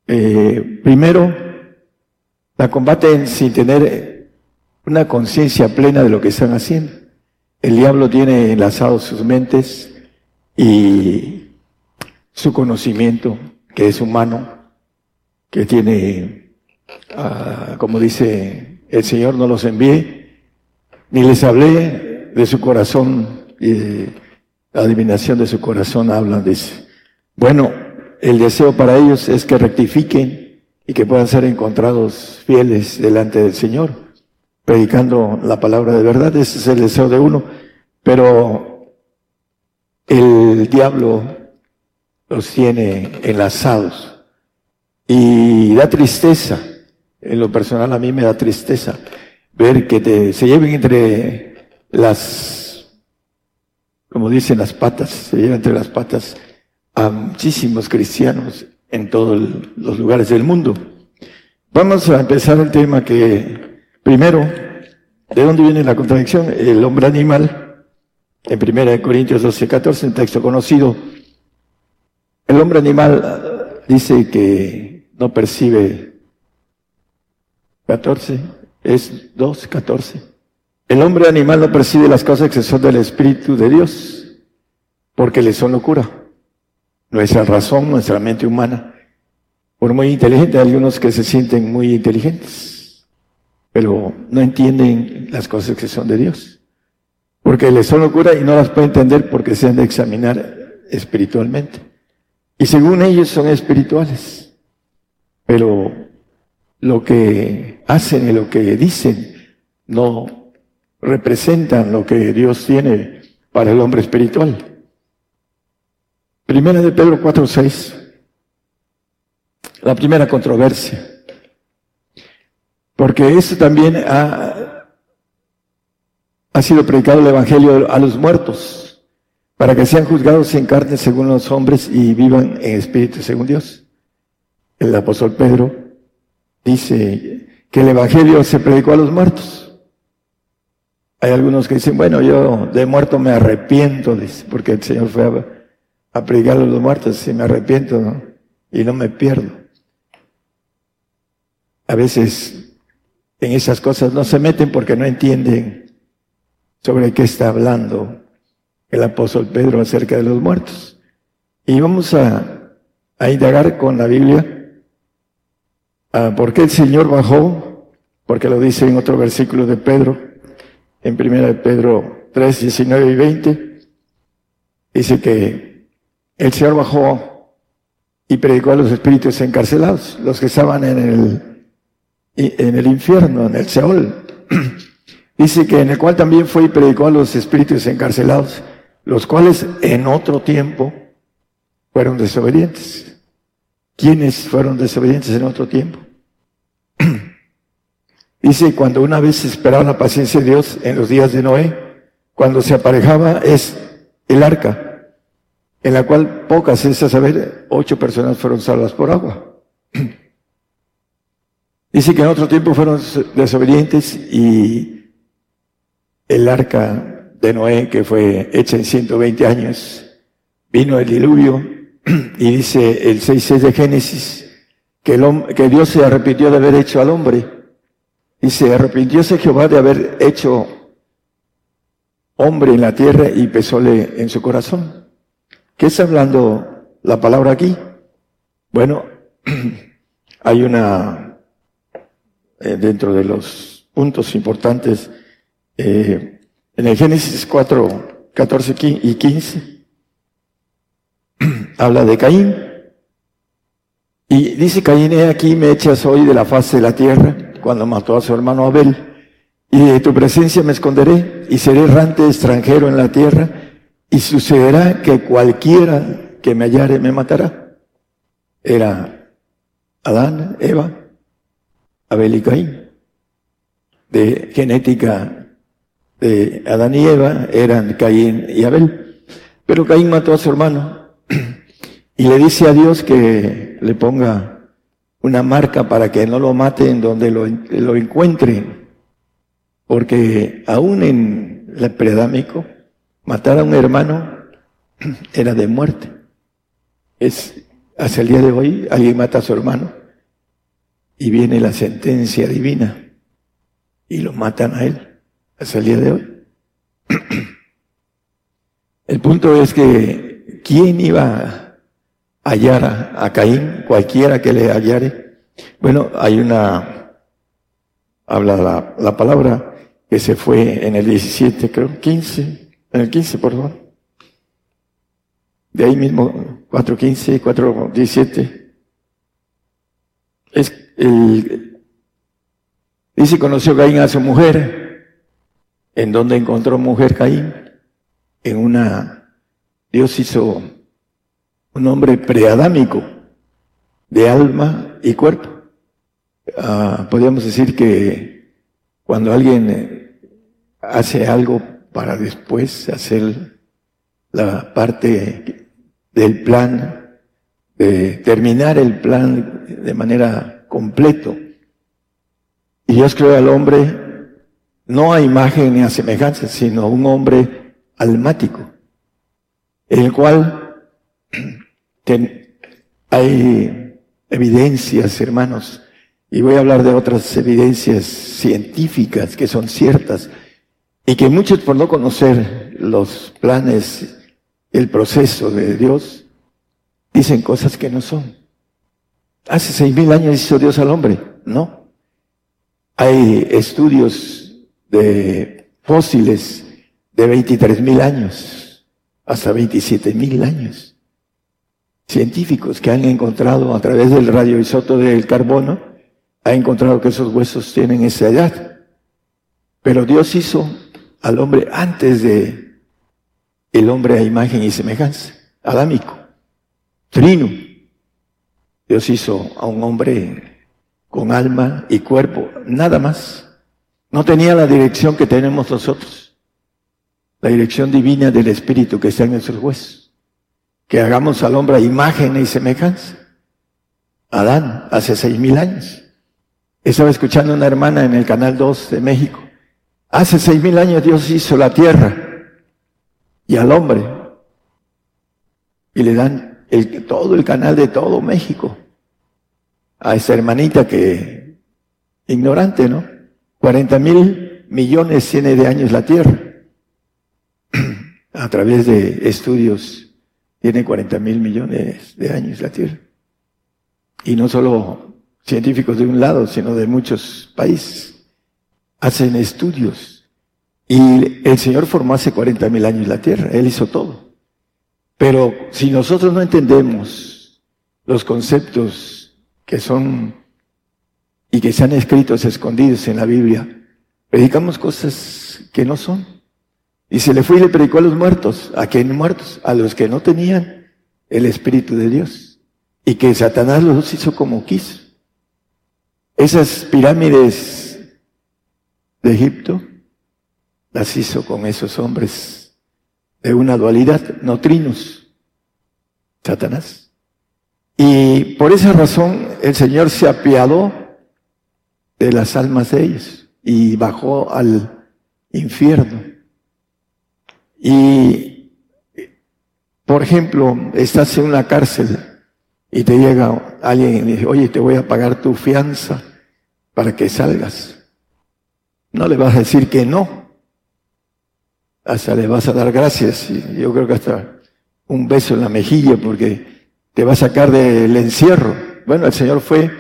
Eh, primero, la combaten sin tener una conciencia plena de lo que están haciendo. El diablo tiene enlazados sus mentes y su conocimiento, que es humano, que tiene, ah, como dice el Señor, no los envié, ni les hablé de su corazón, y la adivinación de su corazón hablan, dice. Bueno, el deseo para ellos es que rectifiquen y que puedan ser encontrados fieles delante del Señor, predicando la palabra de verdad. Ese es el deseo de uno. Pero el diablo los tiene enlazados y da tristeza. En lo personal a mí me da tristeza ver que te, se lleven entre las, como dicen las patas, se lleven entre las patas a muchísimos cristianos en todos los lugares del mundo. Vamos a empezar el tema que, primero, ¿de dónde viene la contradicción? El hombre animal, en 1 Corintios 12, 14, un texto conocido. El hombre animal ah, dice que no percibe 14, es 2, 14. El hombre animal no percibe las cosas que son del Espíritu de Dios, porque le son locura nuestra razón, nuestra mente humana. Por muy inteligente, hay algunos que se sienten muy inteligentes, pero no entienden las cosas que son de Dios. Porque les son locura y no las pueden entender porque se han de examinar espiritualmente. Y según ellos son espirituales. Pero lo que hacen y lo que dicen no representan lo que Dios tiene para el hombre espiritual. Primera de Pedro 4.6. La primera controversia. Porque eso también ha, ha sido predicado el Evangelio a los muertos, para que sean juzgados en carne según los hombres y vivan en espíritu según Dios. El apóstol Pedro dice que el Evangelio se predicó a los muertos. Hay algunos que dicen, bueno, yo de muerto me arrepiento, dice, porque el Señor fue a predicar a los muertos si me arrepiento y no me pierdo. A veces en esas cosas no se meten porque no entienden sobre qué está hablando el apóstol Pedro acerca de los muertos. Y vamos a, a indagar con la Biblia a por qué el Señor bajó, porque lo dice en otro versículo de Pedro, en primera de Pedro 3, 19 y 20, dice que el Señor bajó y predicó a los espíritus encarcelados, los que estaban en el, en el infierno, en el Seol. Dice que en el cual también fue y predicó a los espíritus encarcelados, los cuales en otro tiempo fueron desobedientes. ¿Quiénes fueron desobedientes en otro tiempo? Dice, cuando una vez esperaba la paciencia de Dios en los días de Noé, cuando se aparejaba es el arca en la cual pocas, es a saber, ocho personas fueron salvas por agua. Dice que en otro tiempo fueron desobedientes y el arca de Noé, que fue hecha en 120 años, vino el diluvio y dice el 6.6 de Génesis que, el, que Dios se arrepintió de haber hecho al hombre. Dice, arrepintióse Jehová de haber hecho hombre en la tierra y pesóle en su corazón. ¿Qué está hablando la palabra aquí? Bueno, hay una, eh, dentro de los puntos importantes, eh, en el Génesis 4, 14 y 15, habla de Caín. Y dice Caín, he aquí me echas hoy de la faz de la tierra, cuando mató a su hermano Abel. Y de tu presencia me esconderé y seré errante extranjero en la tierra. Y sucederá que cualquiera que me hallare me matará. Era Adán, Eva, Abel y Caín. De genética de Adán y Eva eran Caín y Abel. Pero Caín mató a su hermano y le dice a Dios que le ponga una marca para que no lo mate en donde lo, lo encuentre. Porque aún en el predámico, matar a un hermano era de muerte. Es, hasta el día de hoy, alguien mata a su hermano y viene la sentencia divina y lo matan a él hasta el día de hoy. El punto es que, ¿quién iba a hallar a, Caín? Cualquiera que le hallare. Bueno, hay una, habla la, la palabra que se fue en el 17, creo, 15, en el 15, por favor. De ahí mismo, 4.15, 4.17. Es el, dice, conoció Caín a su mujer, ¿En dónde encontró mujer Caín? En una, Dios hizo un hombre preadámico, de alma y cuerpo. Ah, podríamos decir que cuando alguien eh, hace algo para después hacer la parte del plan, de terminar el plan de manera completo. Y Dios creó al hombre no a imagen ni a semejanza, sino un hombre almático, el cual hay evidencias, hermanos, y voy a hablar de otras evidencias científicas que son ciertas y que muchos por no conocer los planes, el proceso de Dios, dicen cosas que no son. Hace seis mil años hizo Dios al hombre, ¿no? Hay estudios de fósiles de 23 mil años hasta 27 mil años. Científicos que han encontrado a través del radioisoto del carbono, han encontrado que esos huesos tienen esa edad. Pero Dios hizo al hombre antes de el hombre a imagen y semejanza, adámico, trino. Dios hizo a un hombre con alma y cuerpo, nada más. No tenía la dirección que tenemos nosotros, la dirección divina del Espíritu que está en nuestros huesos. Que hagamos al hombre imagen y semejanza. Adán, hace seis mil años. Estaba escuchando una hermana en el Canal 2 de México. Hace seis mil años Dios hizo la tierra y al hombre. Y le dan el, todo el canal de todo México a esa hermanita que, ignorante, ¿no? 40 mil millones tiene de años la Tierra. A través de estudios tiene 40 mil millones de años la Tierra. Y no solo científicos de un lado, sino de muchos países. Hacen estudios. Y el Señor formó hace 40 mil años la Tierra. Él hizo todo. Pero si nosotros no entendemos los conceptos que son y que se han escrito escondidos en la Biblia, predicamos cosas que no son. Y se le fue y le predicó a los muertos. ¿A quién muertos? A los que no tenían el Espíritu de Dios. Y que Satanás los hizo como quiso. Esas pirámides de Egipto las hizo con esos hombres de una dualidad, no trinos. Satanás. Y por esa razón el Señor se apiadó de las almas de ellos y bajó al infierno. Y, por ejemplo, estás en una cárcel y te llega alguien y dice, oye, te voy a pagar tu fianza para que salgas. No le vas a decir que no. Hasta le vas a dar gracias. Y yo creo que hasta un beso en la mejilla porque te va a sacar del encierro. Bueno, el Señor fue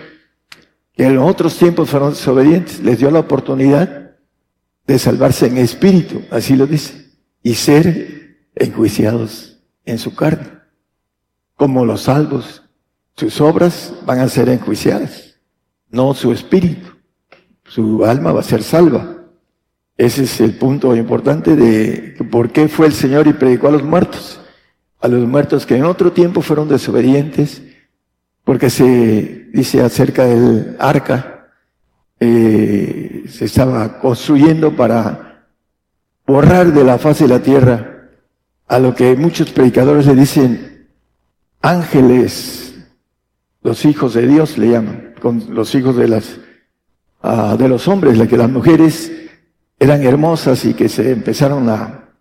que en los otros tiempos fueron desobedientes, les dio la oportunidad de salvarse en espíritu, así lo dice, y ser enjuiciados en su carne. Como los salvos, sus obras van a ser enjuiciadas, no su espíritu. Su alma va a ser salva. Ese es el punto importante de por qué fue el Señor y predicó a los muertos. A los muertos que en otro tiempo fueron desobedientes, porque se dice acerca del arca, eh, se estaba construyendo para borrar de la faz de la tierra a lo que muchos predicadores le dicen ángeles, los hijos de Dios le llaman, con los hijos de las ah, de los hombres, la que las mujeres eran hermosas y que se empezaron a,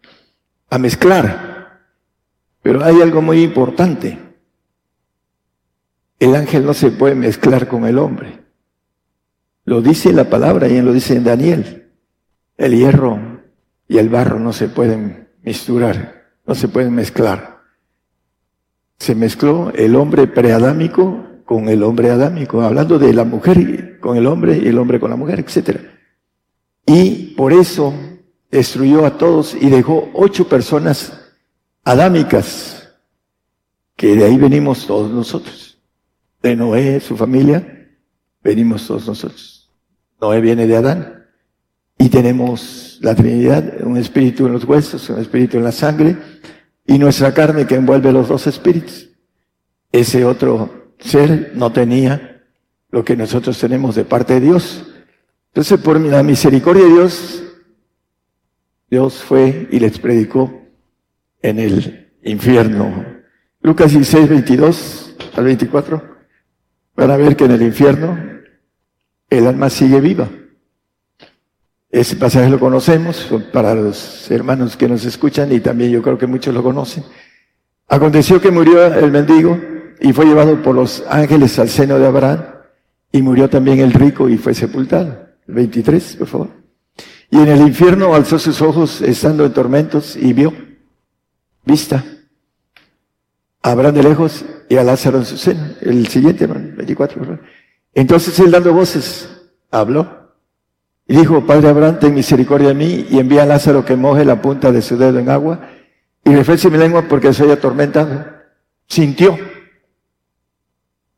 a mezclar. Pero hay algo muy importante. El ángel no se puede mezclar con el hombre. Lo dice la palabra y lo dice en Daniel. El hierro y el barro no se pueden misturar, no se pueden mezclar. Se mezcló el hombre preadámico con el hombre adámico, hablando de la mujer con el hombre y el hombre con la mujer, etc. Y por eso destruyó a todos y dejó ocho personas adámicas, que de ahí venimos todos nosotros de Noé, su familia, venimos todos nosotros. Noé viene de Adán y tenemos la Trinidad, un espíritu en los huesos, un espíritu en la sangre y nuestra carne que envuelve los dos espíritus. Ese otro ser no tenía lo que nosotros tenemos de parte de Dios. Entonces, por la misericordia de Dios, Dios fue y les predicó en el infierno. Lucas 16, 22 al 24 van a ver que en el infierno el alma sigue viva. Ese pasaje lo conocemos para los hermanos que nos escuchan y también yo creo que muchos lo conocen. Aconteció que murió el mendigo y fue llevado por los ángeles al seno de Abraham y murió también el rico y fue sepultado. 23, por favor. Y en el infierno alzó sus ojos estando en tormentos y vio, vista, Abraham de lejos y a Lázaro en su seno. El siguiente, 24. Entonces él dando voces, habló y dijo, Padre Abraham, ten misericordia de mí y envía a Lázaro que moje la punta de su dedo en agua y refresque mi lengua porque soy atormentado. Sintió,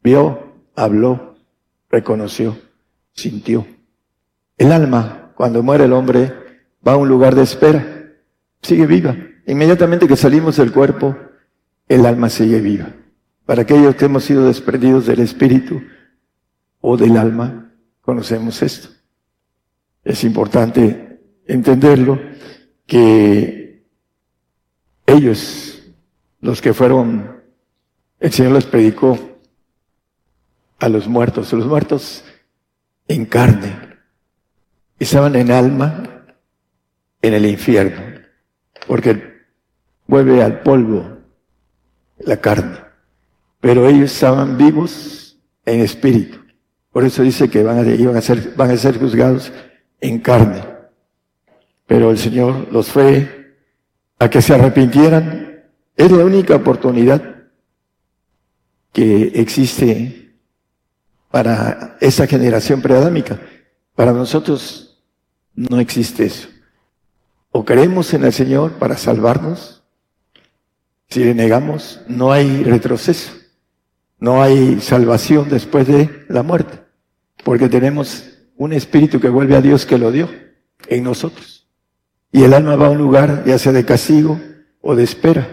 vio, habló, reconoció, sintió. El alma, cuando muere el hombre, va a un lugar de espera, sigue viva. Inmediatamente que salimos del cuerpo, el alma sigue viva. Para aquellos que hemos sido desprendidos del espíritu o del alma, conocemos esto. Es importante entenderlo que ellos, los que fueron, el Señor les predicó a los muertos, los muertos en carne, estaban en alma en el infierno, porque vuelve al polvo la carne. Pero ellos estaban vivos en espíritu. Por eso dice que van a, iban a ser, van a ser juzgados en carne. Pero el Señor los fue a que se arrepintieran. Es la única oportunidad que existe para esa generación preadámica. Para nosotros no existe eso. O creemos en el Señor para salvarnos, si le negamos, no hay retroceso, no hay salvación después de la muerte, porque tenemos un espíritu que vuelve a Dios que lo dio en nosotros. Y el alma va a un lugar, ya sea de castigo o de espera,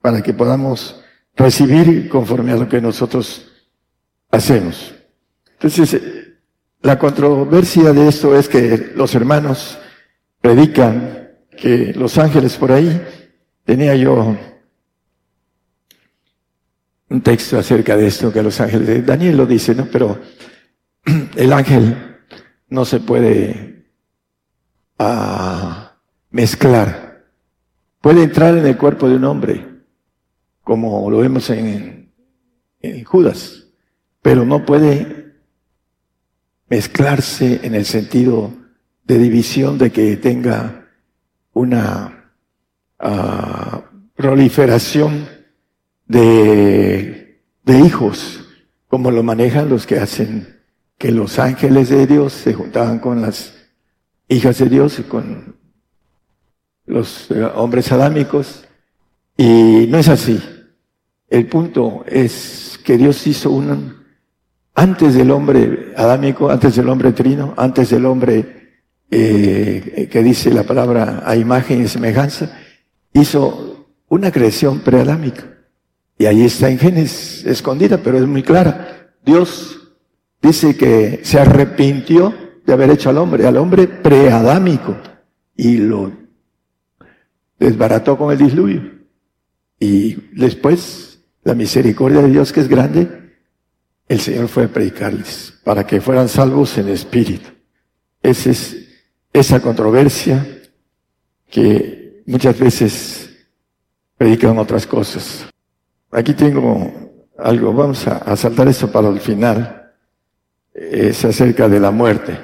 para que podamos recibir conforme a lo que nosotros hacemos. Entonces, la controversia de esto es que los hermanos predican que los ángeles por ahí, tenía yo un texto acerca de esto que los ángeles, Daniel lo dice, ¿no? Pero el ángel no se puede ah, mezclar. Puede entrar en el cuerpo de un hombre, como lo vemos en, Judas, pero no puede mezclarse en el sentido de división de que tenga una uh, proliferación de, de hijos, como lo manejan los que hacen que los ángeles de Dios se juntaban con las hijas de Dios y con los eh, hombres adámicos Y no es así. El punto es que Dios hizo un, antes del hombre adámico, antes del hombre trino, antes del hombre eh, que dice la palabra a imagen y semejanza, hizo una creación preadámica. Y ahí está en Génesis, escondida, pero es muy clara. Dios dice que se arrepintió de haber hecho al hombre, al hombre preadámico, y lo desbarató con el diluvio. Y después, la misericordia de Dios que es grande, el Señor fue a predicarles para que fueran salvos en espíritu. Esa es esa controversia que muchas veces predican otras cosas. Aquí tengo algo, vamos a, saltar eso para el final. Es acerca de la muerte.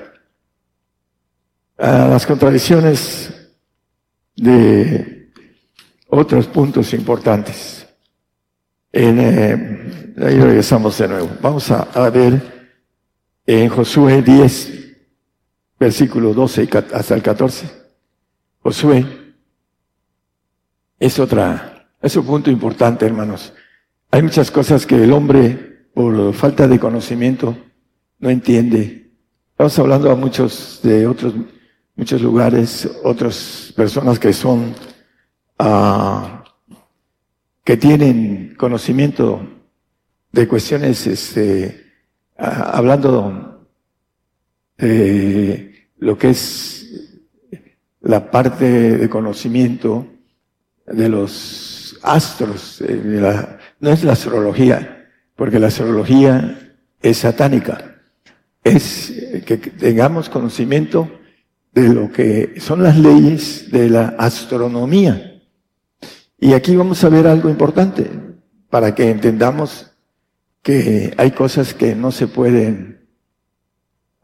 A las contradicciones de otros puntos importantes. En, eh, ahí regresamos de nuevo. Vamos a, ver en Josué 10, versículo 12 hasta el 14. Josué es otra, es un punto importante, hermanos. Hay muchas cosas que el hombre, por falta de conocimiento, no entiende. Estamos hablando a muchos de otros, muchos lugares, otras personas que son que tienen conocimiento de cuestiones, este, hablando de lo que es la parte de conocimiento de los astros, no es la astrología, porque la astrología es satánica, es que tengamos conocimiento de lo que son las leyes de la astronomía. Y aquí vamos a ver algo importante para que entendamos que hay cosas que no se pueden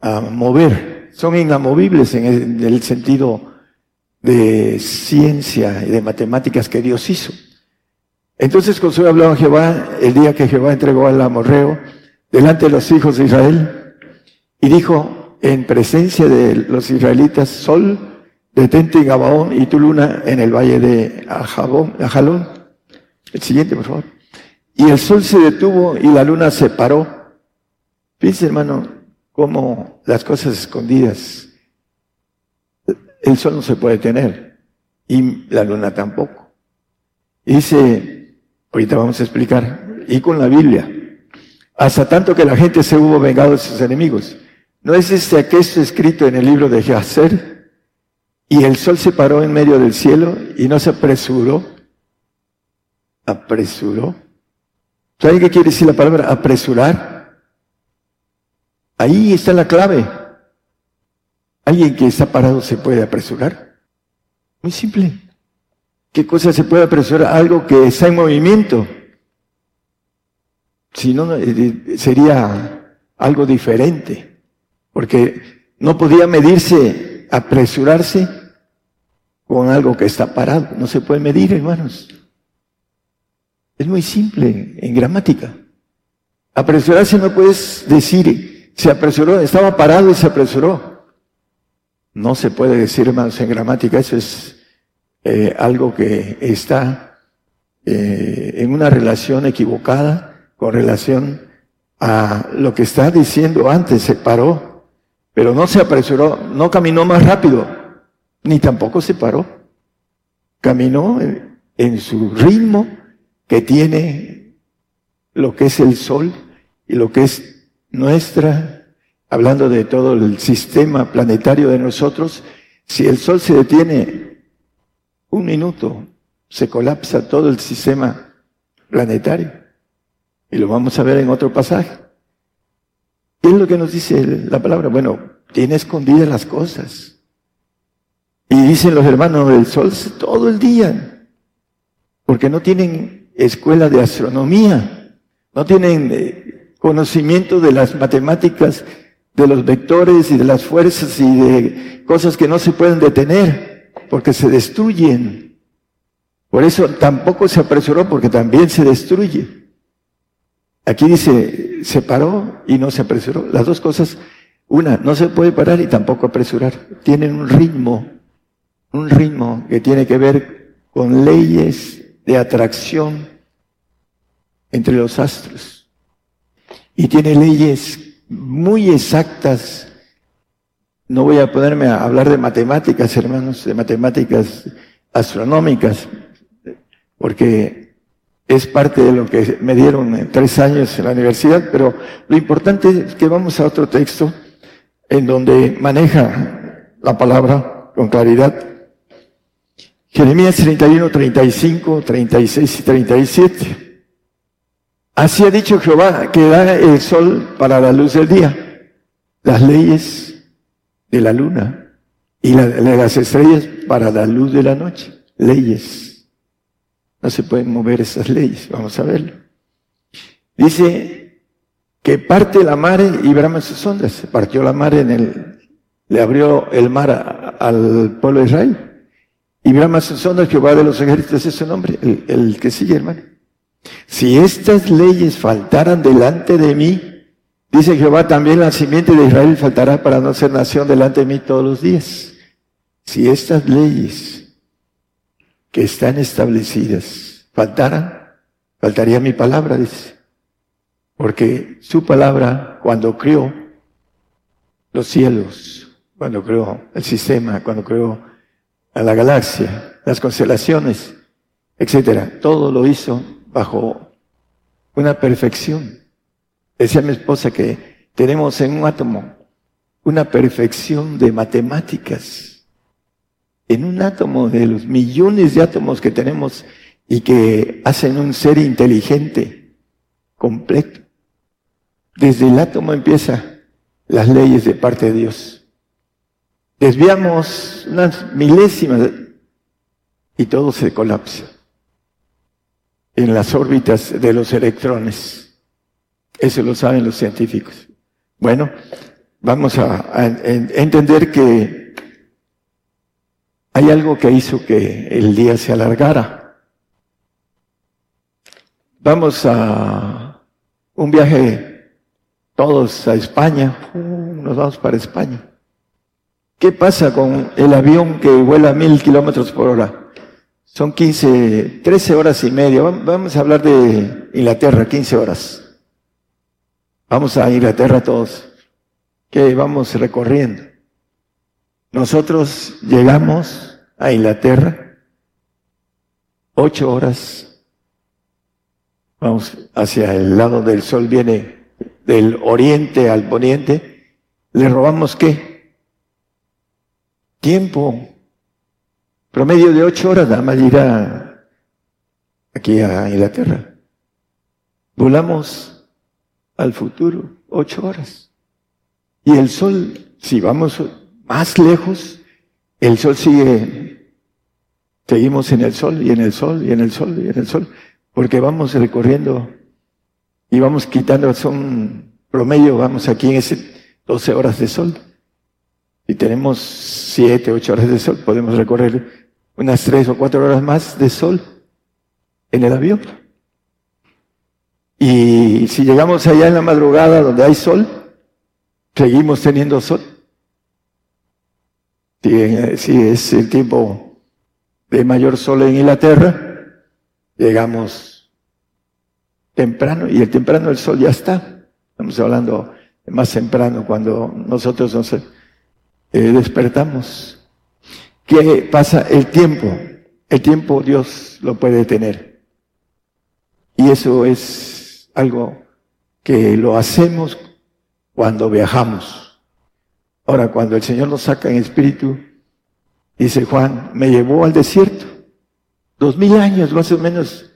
ah, mover, son inamovibles en el, sentido de ciencia y de matemáticas que Dios hizo. Entonces Josué habló a Jehová el día que Jehová entregó al amorreo delante de los hijos de Israel y dijo en presencia de los israelitas, Sol, Detente en Gabaón y tu luna en el valle de Ajalón. El siguiente, por favor. Y el sol se detuvo y la luna se paró. Fíjense, hermano, cómo las cosas escondidas. El sol no se puede tener y la luna tampoco. dice, ahorita vamos a explicar, y con la Biblia, hasta tanto que la gente se hubo vengado de sus enemigos. ¿No es este esto escrito en el libro de Jacer? Y el sol se paró en medio del cielo y no se apresuró. Apresuró. ¿Saben qué quiere decir la palabra apresurar? Ahí está la clave. ¿Alguien que está parado se puede apresurar? Muy simple. ¿Qué cosa se puede apresurar? Algo que está en movimiento. Si no, eh, sería algo diferente. Porque no podía medirse, apresurarse con algo que está parado. No se puede medir, hermanos. Es muy simple en gramática. Apresurarse no puedes decir, se apresuró, estaba parado y se apresuró. No se puede decir, hermanos, en gramática. Eso es eh, algo que está eh, en una relación equivocada con relación a lo que está diciendo antes. Se paró, pero no se apresuró, no caminó más rápido ni tampoco se paró. Caminó en, su ritmo que tiene lo que es el sol y lo que es nuestra, hablando de todo el sistema planetario de nosotros, si el sol se detiene un minuto, se colapsa todo el sistema planetario. Y lo vamos a ver en otro pasaje. ¿Qué es lo que nos dice la palabra? Bueno, tiene escondidas las cosas. Y dicen los hermanos del sol todo el día, porque no tienen escuela de astronomía, no tienen eh, conocimiento de las matemáticas, de los vectores y de las fuerzas y de cosas que no se pueden detener, porque se destruyen. Por eso tampoco se apresuró, porque también se destruye. Aquí dice, se paró y no se apresuró. Las dos cosas, una, no se puede parar y tampoco apresurar. Tienen un ritmo un ritmo que tiene que ver con leyes de atracción entre los astros y tiene leyes muy exactas. No voy a ponerme a hablar de matemáticas, hermanos, de matemáticas astronómicas, porque es parte de lo que me dieron tres años en la universidad, pero lo importante es que vamos a otro texto en donde maneja la palabra con claridad. Jeremías 31, 35, 36 y 37. Así ha dicho Jehová que da el sol para la luz del día, las leyes de la luna y las estrellas para la luz de la noche. Leyes. No se pueden mover esas leyes, vamos a verlo. Dice que parte la mar y brama sus ondas. Se partió la mar en el, le abrió el mar al pueblo de Israel. Y brama sus ondas, Jehová de los ejércitos es su nombre, el, el que sigue, hermano. Si estas leyes faltaran delante de mí, dice Jehová, también la simiente de Israel faltará para no ser nación delante de mí todos los días. Si estas leyes que están establecidas faltaran, faltaría mi palabra, dice. Porque su palabra, cuando creó los cielos, cuando creó el sistema, cuando creó a la galaxia, las constelaciones, etcétera, todo lo hizo bajo una perfección. Decía mi esposa que tenemos en un átomo una perfección de matemáticas en un átomo de los millones de átomos que tenemos y que hacen un ser inteligente, completo. Desde el átomo empieza las leyes de parte de Dios. Desviamos unas milésimas y todo se colapsa en las órbitas de los electrones. Eso lo saben los científicos. Bueno, vamos a, a entender que hay algo que hizo que el día se alargara. Vamos a un viaje todos a España, nos vamos para España. ¿Qué pasa con el avión que vuela a mil kilómetros por hora? Son 15, 13 horas y media. Vamos a hablar de Inglaterra, 15 horas. Vamos a Inglaterra todos. Que vamos recorriendo. Nosotros llegamos a Inglaterra ocho horas. Vamos hacia el lado del sol, viene del oriente al poniente. ¿Le robamos qué? Tiempo. Promedio de ocho horas nada más irá aquí a Inglaterra. Volamos al futuro ocho horas. Y el sol, si vamos más lejos, el sol sigue, seguimos en el sol y en el sol y en el sol y en el sol, porque vamos recorriendo y vamos quitando, son promedio, vamos aquí en ese 12 horas de sol. Si tenemos 7, 8 horas de sol, podemos recorrer unas 3 o 4 horas más de sol en el avión. Y si llegamos allá en la madrugada donde hay sol, seguimos teniendo sol. Si, es el tiempo de mayor sol en Inglaterra, llegamos temprano y el temprano el sol ya está. Estamos hablando más temprano cuando nosotros nos eh, despertamos. ¿Qué pasa? El tiempo. El tiempo Dios lo puede tener. Y eso es algo que lo hacemos cuando viajamos. Ahora, cuando el Señor nos saca en espíritu, dice Juan, me llevó al desierto. Dos mil años más o menos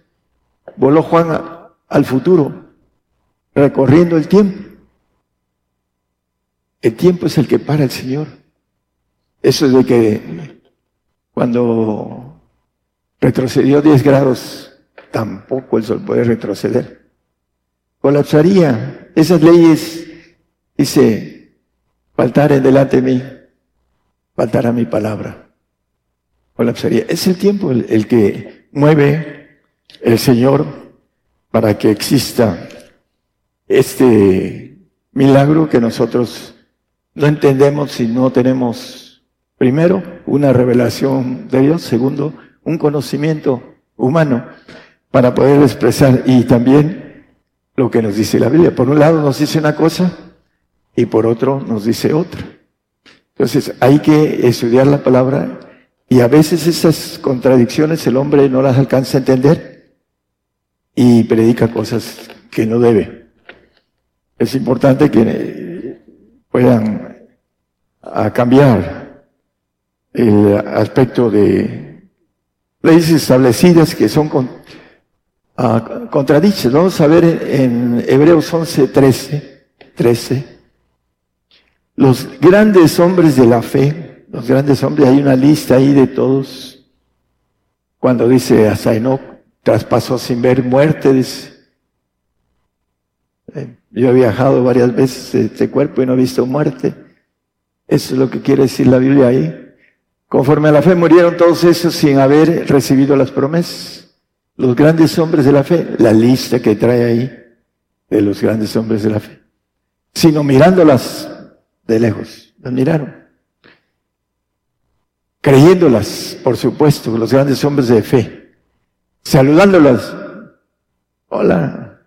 voló Juan al futuro, recorriendo el tiempo. El tiempo es el que para el Señor. Eso es de que cuando retrocedió 10 grados, tampoco el sol puede retroceder. Colapsaría. Esas leyes, dice, faltare delante de mí, faltará mi palabra. Colapsaría. Es el tiempo el, que mueve el Señor para que exista este milagro que nosotros no entendemos si no tenemos, primero, una revelación de Dios, segundo, un conocimiento humano para poder expresar y también lo que nos dice la Biblia. Por un lado nos dice una cosa y por otro nos dice otra. Entonces hay que estudiar la palabra y a veces esas contradicciones el hombre no las alcanza a entender y predica cosas que no debe. Es importante que puedan cambiar el aspecto de leyes establecidas que son con, contradichas. Vamos a ver en Hebreos 11, 13, 13. Los grandes hombres de la fe, los grandes hombres, hay una lista ahí de todos. Cuando dice a traspasó sin ver muerte, eh, yo he viajado varias veces este cuerpo y no he visto muerte. Eso es lo que quiere decir la Biblia ahí. Conforme a la fe murieron todos esos sin haber recibido las promesas. Los grandes hombres de la fe, la lista que trae ahí de los grandes hombres de la fe. Sino mirándolas de lejos, las miraron. Creyéndolas, por supuesto, los grandes hombres de fe. Saludándolas. Hola.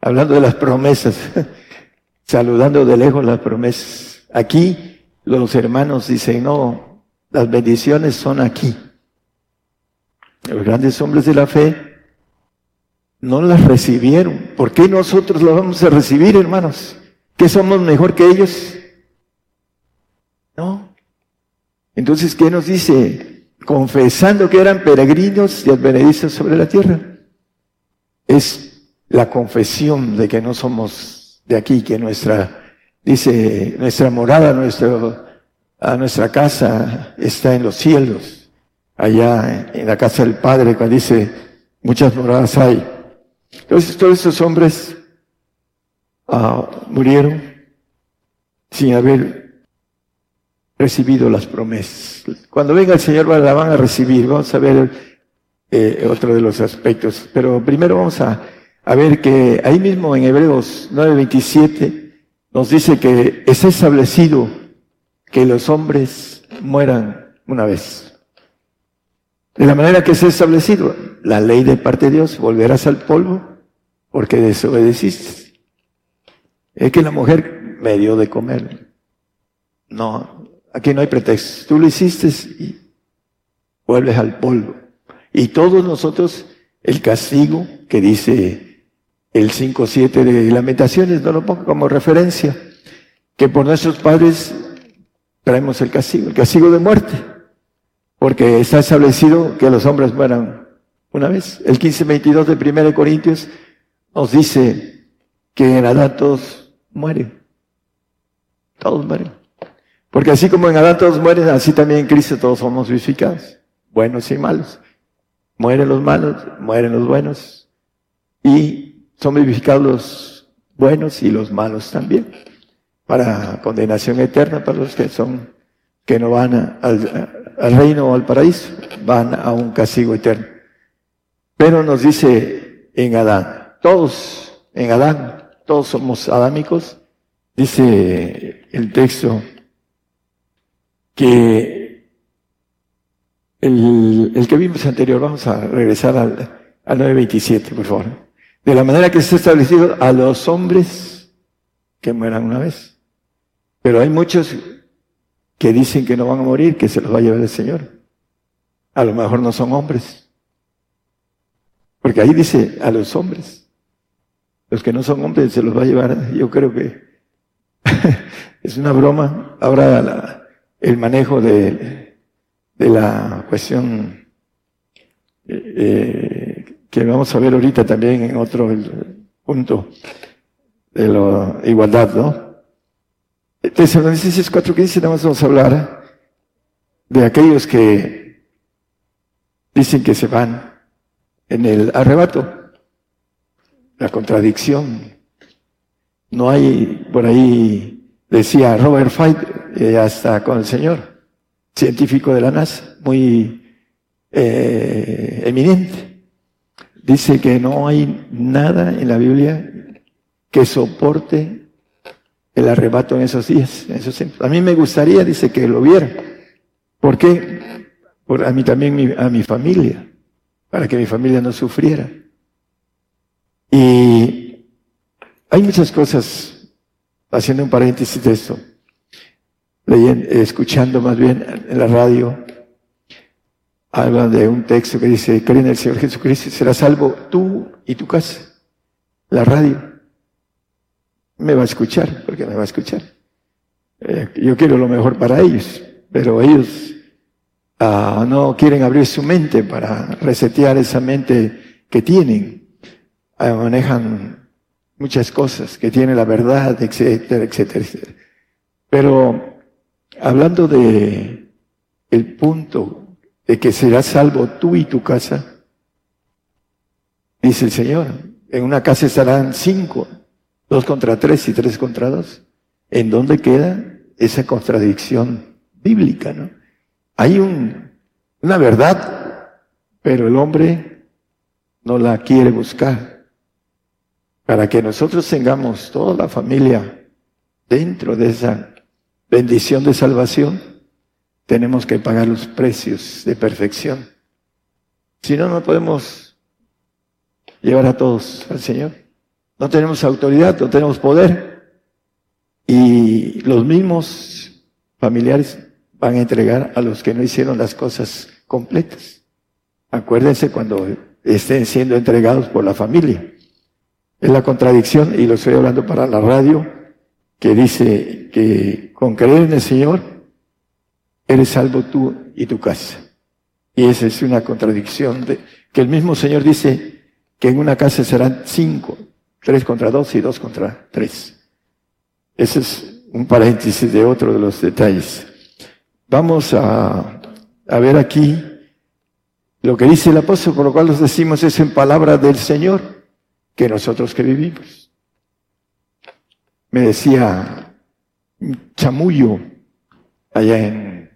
Hablando de las promesas. Saludando de lejos las promesas. Aquí los hermanos dicen, no, las bendiciones son aquí. Los grandes hombres de la fe no las recibieron. ¿Por qué nosotros las vamos a recibir, hermanos? ¿Que somos mejor que ellos? No. Entonces, ¿qué nos dice? Confesando que eran peregrinos y advenedizos sobre la tierra. Es la confesión de que no somos de aquí, que nuestra Dice, nuestra morada, nuestro, a nuestra casa está en los cielos, allá en la casa del Padre, cuando dice, muchas moradas hay. Entonces todos esos hombres ah, murieron sin haber recibido las promesas. Cuando venga el Señor la van a recibir. Vamos a ver eh, otro de los aspectos. Pero primero vamos a, ver que ahí mismo en Hebreos 9:27 nos dice que es establecido que los hombres mueran una vez. De la manera que es establecido, la ley de parte de Dios, volverás al polvo porque desobedeciste. Es que la mujer me dio de comer. No, aquí no hay pretexto. Tú lo hiciste y vuelves al polvo. Y todos nosotros, el castigo que dice el 5.7 de Lamentaciones, no lo pongo como referencia, que por nuestros padres traemos el castigo, el castigo de muerte, porque está establecido que los hombres mueran una vez. El 15.22 de 1 Corintios nos dice que en Adán todos mueren. Todos mueren. Porque así como en Adán todos mueren, así también en Cristo todos somos vivificados, buenos y malos. Mueren los malos, mueren los buenos. Y son vivificados los buenos y los malos también, para condenación eterna para los que son, que no van al, al reino o al paraíso, van a un castigo eterno. Pero nos dice en Adán, todos en Adán, todos somos adámicos, dice el texto que el, el que vimos anterior, vamos a regresar al, al 9.27, por favor. De la manera que ha establecido a los hombres que mueran una vez. Pero hay muchos que dicen que no van a morir, que se los va a llevar el Señor. A lo mejor no son hombres. Porque ahí dice a los hombres. Los que no son hombres se los va a llevar. Yo creo que es una broma. Ahora el manejo de, la cuestión eh que vamos a ver ahorita también en otro punto de la igualdad, ¿no? Tesalonicenses 4.15 nada más vamos a hablar de aquellos que dicen que se van en el arrebato, la contradicción. No hay, por ahí decía Robert Eh, hasta con el Señor, científico de la NASA, muy eh, eminente dice que no hay nada en la Biblia que soporte el arrebato en esos días. En esos A mí me gustaría, dice, que lo viera. ¿Por qué? Por a mí también, a mi familia. para que mi familia no sufriera. Y hay muchas cosas, haciendo un paréntesis de esto, leyendo, escuchando más bien en la radio, habla de un texto que dice, cree el Señor Jesucristo y serás salvo tú y tu casa. La radio me va a escuchar, porque me va a escuchar. Eh, yo quiero lo mejor para ellos, pero ellos ah, no quieren abrir su mente para resetear esa mente que tienen. Ah, manejan muchas cosas, que tienen la verdad, etcétera, etcétera, etcétera. Pero hablando de el punto de que serás salvo tú y tu casa, dice el Señor, en una casa estarán cinco, dos contra tres y tres contra dos. ¿En dónde queda esa contradicción bíblica? ¿no? Hay un, una verdad, pero el hombre no la quiere buscar. Para que nosotros tengamos toda la familia dentro de esa bendición de salvación, tenemos que pagar los precios de perfección. Si no, no podemos llevar a todos al Señor. No tenemos autoridad, no tenemos poder. Y los mismos familiares van a entregar a los que no hicieron las cosas completas. Acuérdense cuando estén siendo entregados por la familia. Es la contradicción, y lo estoy hablando para la radio, que dice que con creer en el Señor, eres salvo tú y tu casa. Y esa es una contradicción de, que el mismo Señor dice que en una casa serán cinco, Tres contra dos y dos contra tres. Ese es un paréntesis de otro de los detalles. Vamos a, a ver aquí lo que dice el apóstol, por lo cual nos decimos es en palabra del Señor, que nosotros que vivimos. Me decía Chamullo, allá en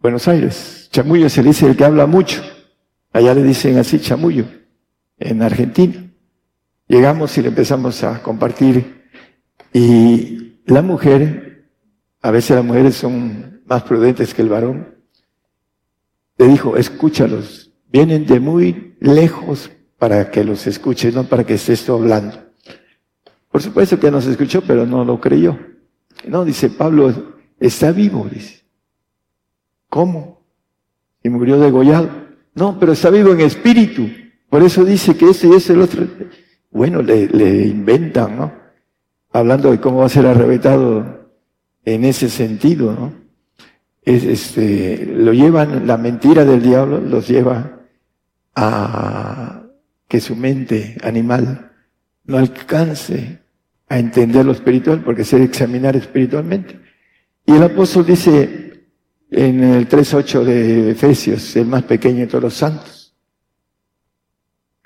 Buenos Aires. Chamullo se dice el que habla mucho. Allá le dicen así Chamullo, en Argentina. Llegamos y le empezamos a compartir y la mujer, a veces las mujeres son más prudentes que el varón, le dijo, escúchalos, vienen de muy lejos para que los escuches, no para que estés hablando. Por supuesto que nos escuchó, pero no lo creyó. No, dice Pablo, está vivo, dice. ¿Cómo? Y murió degollado. No, pero está vivo en espíritu. Por eso dice que ese y ese el otro bueno, le, inventan, ¿no? Hablando de cómo va a ser arrebatado en ese sentido, ¿no? Es, este, lo llevan, la mentira del diablo los lleva a que su mente animal no alcance a entender lo espiritual, porque se examinar espiritualmente. Y el apóstol dice en el 3.8 de Efesios, el más pequeño de todos los santos,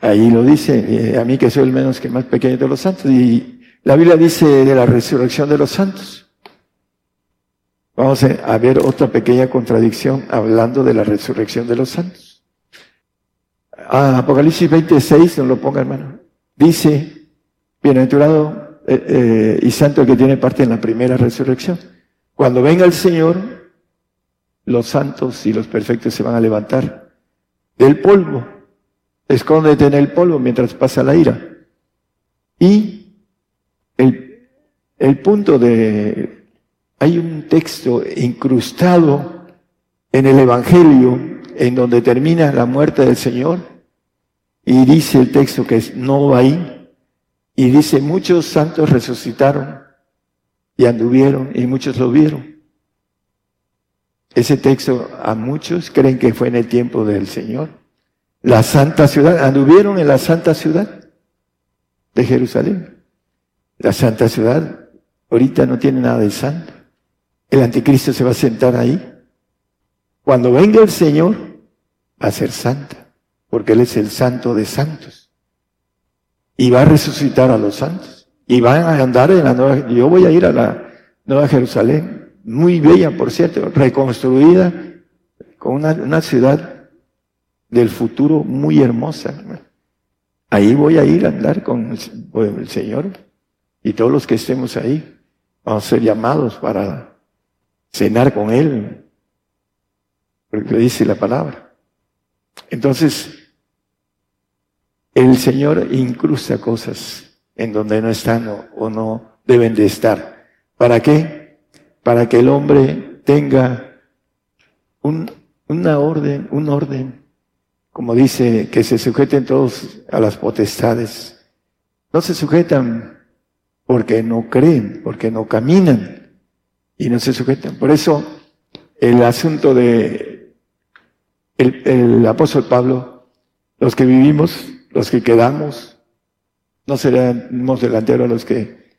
Ahí lo dice, eh, a mí que soy el menos que más pequeño de los santos. Y la Biblia dice de la resurrección de los santos. Vamos a ver otra pequeña contradicción hablando de la resurrección de los santos. Ah, Apocalipsis 26, no lo ponga hermano. Dice, bienaventurado eh, eh, y santo que tiene parte en la primera resurrección. Cuando venga el Señor, los santos y los perfectos se van a levantar del polvo Escóndete en el polvo mientras pasa la ira. Y el, el punto de, hay un texto incrustado en el Evangelio en donde termina la muerte del Señor y dice el texto que no va ahí y dice muchos santos resucitaron y anduvieron y muchos lo vieron. Ese texto a muchos creen que fue en el tiempo del Señor la santa ciudad, anduvieron en la santa ciudad de Jerusalén. La santa ciudad ahorita no tiene nada de santo. El anticristo se va a sentar ahí. Cuando venga el Señor, va a ser santa, porque Él es el santo de santos. Y va a resucitar a los santos. Y van a andar en la nueva, yo voy a ir a la nueva Jerusalén, muy bella, por cierto, reconstruida, con una, una ciudad del futuro muy hermosa. Ahí voy a ir a andar con el Señor y todos los que estemos ahí vamos a ser llamados para cenar con Él, porque dice la palabra. Entonces, el Señor incrusta cosas en donde no están o, no deben de estar. ¿Para qué? Para que el hombre tenga un, una orden, un orden, como dice, que se sujeten todos a las potestades. No se sujetan porque no creen, porque no caminan y no se sujetan. Por eso el asunto de el, el apóstol Pablo, los que vivimos, los que quedamos, no seremos delanteros los que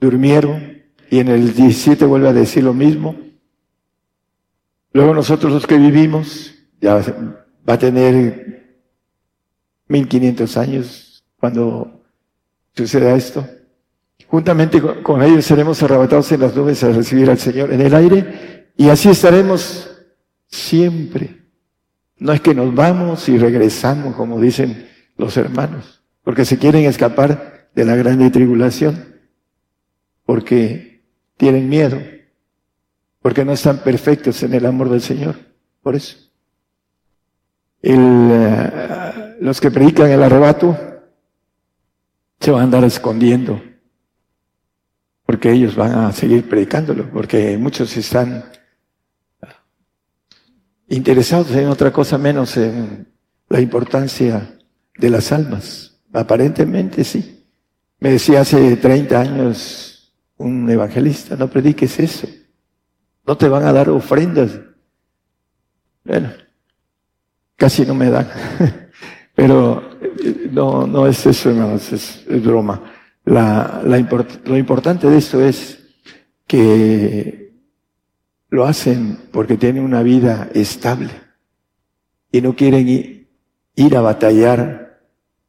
durmieron, y en el 17 vuelve a decir lo mismo. Luego nosotros los que vivimos, ya va a tener 1500 años cuando suceda esto. Juntamente con ellos seremos arrebatados en las nubes a recibir al Señor en el aire y así estaremos siempre. No es que nos vamos y regresamos, como dicen los hermanos, porque se quieren escapar de la grande tribulación, porque tienen miedo, porque no están perfectos en el amor del Señor. Por eso. Eh, los que predican el arrebato se van a andar escondiendo, porque ellos van a seguir predicándolo, porque muchos están interesados en otra cosa menos en la importancia de las almas. Aparentemente sí. Me decía hace 30 años un evangelista, no prediques eso. No te van a dar ofrendas. Bueno, casi no me dan. Pero eh, no, no es eso, hermanos, es, broma. La, la lo importante de esto es que lo hacen porque tienen una vida estable y no quieren ir a batallar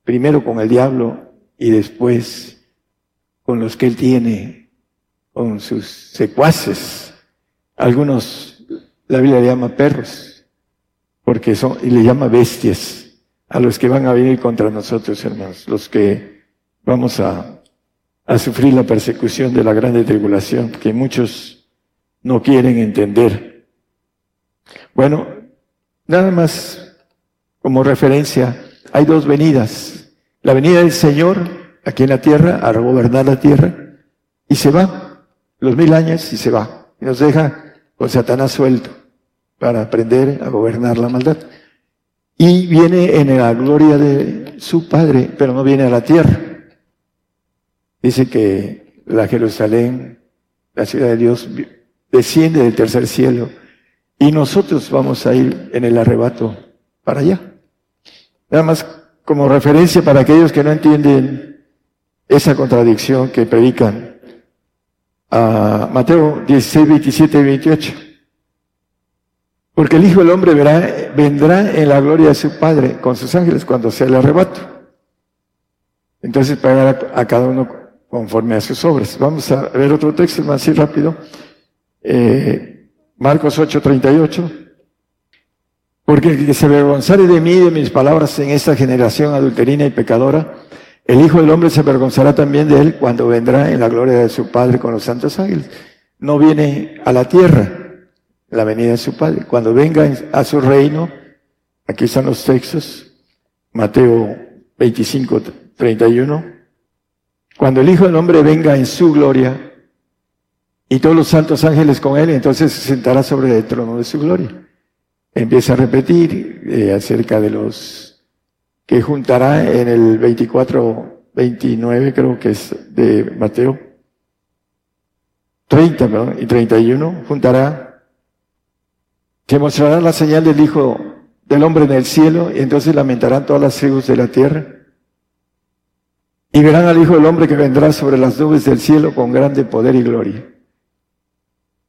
primero con el diablo y después con los que él tiene, con sus secuaces. Algunos, la Biblia le llama perros, porque son, y le llama bestias a los que van a venir contra nosotros, hermanos, los que vamos a, a sufrir la persecución de la grande tribulación, que muchos no quieren entender. Bueno, nada más como referencia, hay dos venidas. La venida del Señor aquí en la tierra a gobernar la tierra y se va los mil años y se va y nos deja con Satanás suelto para aprender a gobernar la maldad. Y viene en la gloria de su Padre, pero no viene a la tierra. Dice que la Jerusalén, la ciudad de Dios, desciende del tercer cielo y nosotros vamos a ir en el arrebato para allá. Nada más como referencia para aquellos que no entienden esa contradicción que predican a Mateo 16, 27 y 28. Porque el Hijo del Hombre verá, vendrá en la gloria de su Padre con sus ángeles cuando sea el arrebato. Entonces pagará a cada uno conforme a sus obras. Vamos a ver otro texto más así rápido. Eh, Marcos 8, 38. Porque el que se avergonzare de mí y de mis palabras en esta generación adulterina y pecadora, el Hijo del Hombre se avergonzará también de él cuando vendrá en la gloria de su Padre con los santos ángeles. No viene a la tierra la venida de su Padre. Cuando venga a su reino, aquí están los textos, Mateo 25, 31. Cuando el Hijo del Hombre venga en su gloria y todos los santos ángeles con él, entonces se sentará sobre el trono de su gloria empieza a repetir eh, acerca de los que juntará en el 24, 29 creo que es de Mateo, 30 perdón, y 31, juntará, se mostrará la señal del Hijo del Hombre en el cielo y entonces lamentarán todas las tribus de la tierra. Y verán al Hijo del Hombre que vendrá sobre las nubes del cielo con grande poder y gloria.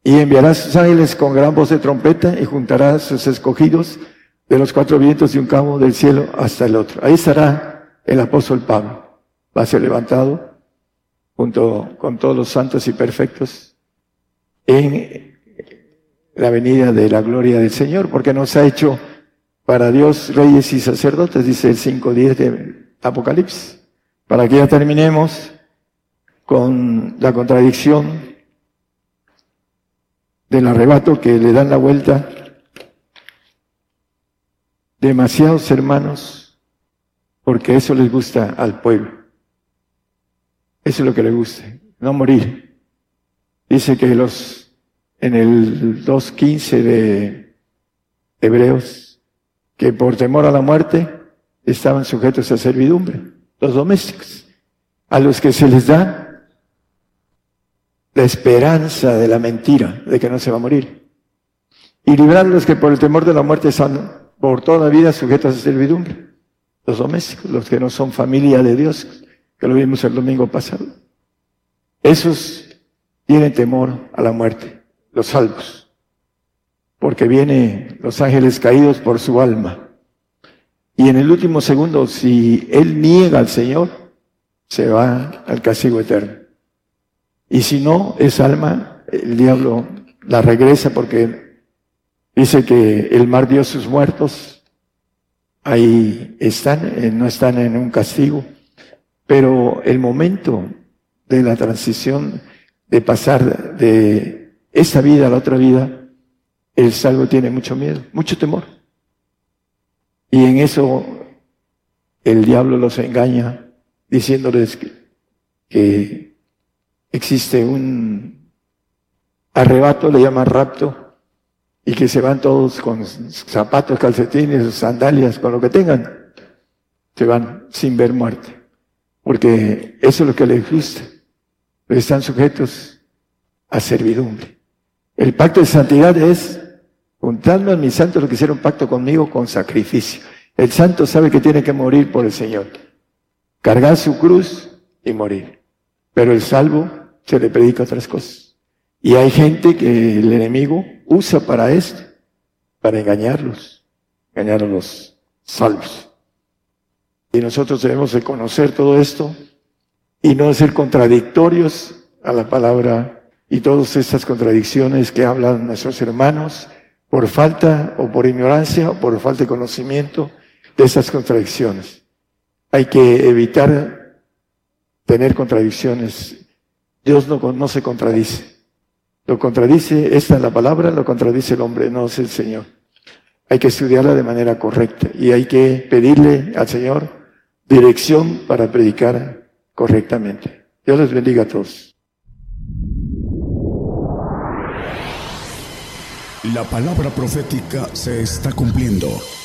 Y enviará sus ángeles con gran voz de trompeta y juntará sus escogidos de los cuatro vientos de un cabo del cielo hasta el otro. Ahí estará el apóstol Pablo. Va a ser levantado junto con todos los santos y perfectos en la venida de la gloria del Señor, porque nos ha hecho para Dios reyes y sacerdotes, dice el 5.10 de Apocalipsis, para que ya terminemos con la contradicción del arrebato que le dan la vuelta demasiados hermanos porque eso les gusta al pueblo. Eso es lo que les gusta, no morir. Dice que los en el 2.15 de Hebreos, que por temor a la muerte estaban sujetos a servidumbre, los domésticos, a los que se les da la esperanza de la mentira, de que no se va a morir. Y librar los que por el temor de la muerte están por toda vida sujetos a servidumbre. Los domésticos, los que no son familia de Dios, que lo vimos el domingo pasado. Esos tienen temor a la muerte, los salvos, porque vienen los ángeles caídos por su alma. Y en el último segundo, si él niega al Señor, se va al castigo eterno. Y si no, esa alma, el diablo la regresa porque Dice que el mar dio sus muertos, ahí están, eh, no están en un castigo, pero el momento de la transición, de pasar de esta vida a la otra vida, el salvo tiene mucho miedo, mucho temor. Y en eso el diablo los engaña diciéndoles que existe un arrebato, le llama rapto, y que se van todos con zapatos, calcetines, sandalias, con lo que tengan, se van sin ver muerte. Porque eso es lo que les gusta. Pero están sujetos a servidumbre. El pacto de santidad es juntando a mis santos los que hicieron pacto conmigo con sacrificio. El santo sabe que tiene que morir por el Señor. Cargar su cruz y morir. Pero el salvo se le predica otras cosas. Y hay gente que el enemigo usa para esto, para engañarlos, engañar a los salvos. Y nosotros debemos de conocer todo esto y no ser contradictorios a la palabra y todas estas contradicciones que hablan nuestros hermanos por falta o por ignorancia o por falta de conocimiento de esas contradicciones. Hay que evitar tener contradicciones. Dios no, no se contradice. Lo contradice, esta es la palabra, lo contradice el hombre, no es el Señor. Hay que estudiarla de manera correcta y hay que pedirle al Señor dirección para predicar correctamente. Dios les bendiga a todos. La palabra profética se está cumpliendo.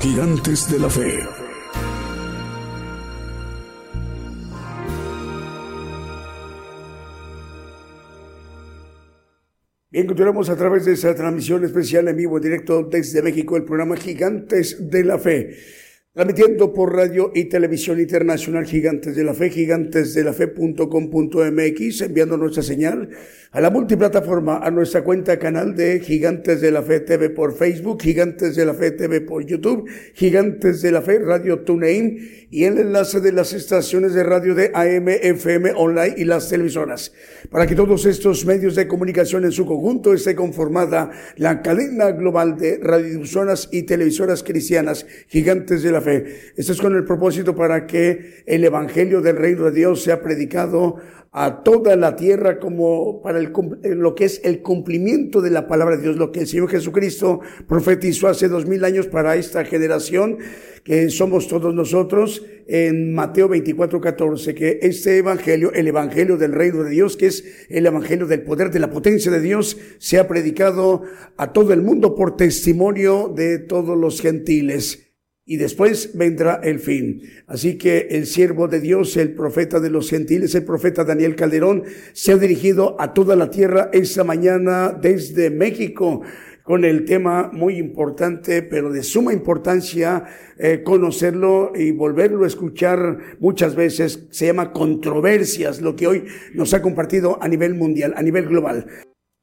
Gigantes de la fe. Bien, continuamos a través de esta transmisión especial en vivo, en directo desde México, el programa Gigantes de la Fe. Transmitiendo por radio y televisión internacional Gigantes de la Fe, gigantesdelafe.com.mx, enviando nuestra señal a la multiplataforma, a nuestra cuenta canal de Gigantes de la Fe TV por Facebook, Gigantes de la Fe TV por YouTube, Gigantes de la Fe Radio TuneIn y el enlace de las estaciones de radio de AM, FM, online y las televisoras. Para que todos estos medios de comunicación en su conjunto esté conformada la cadena global de radiodifusoras y televisoras cristianas, Gigantes de la Fe Esto es con el propósito para que el Evangelio del Reino de Dios sea predicado a toda la tierra como para el, lo que es el cumplimiento de la palabra de Dios, lo que el Señor Jesucristo profetizó hace dos mil años para esta generación que somos todos nosotros en Mateo 24, 14, que este evangelio, el evangelio del reino de Dios, que es el evangelio del poder, de la potencia de Dios, sea predicado a todo el mundo por testimonio de todos los gentiles y después vendrá el fin. Así que el siervo de Dios, el profeta de los gentiles, el profeta Daniel Calderón, se ha dirigido a toda la tierra esta mañana desde México con el tema muy importante, pero de suma importancia eh, conocerlo y volverlo a escuchar muchas veces. Se llama controversias, lo que hoy nos ha compartido a nivel mundial, a nivel global.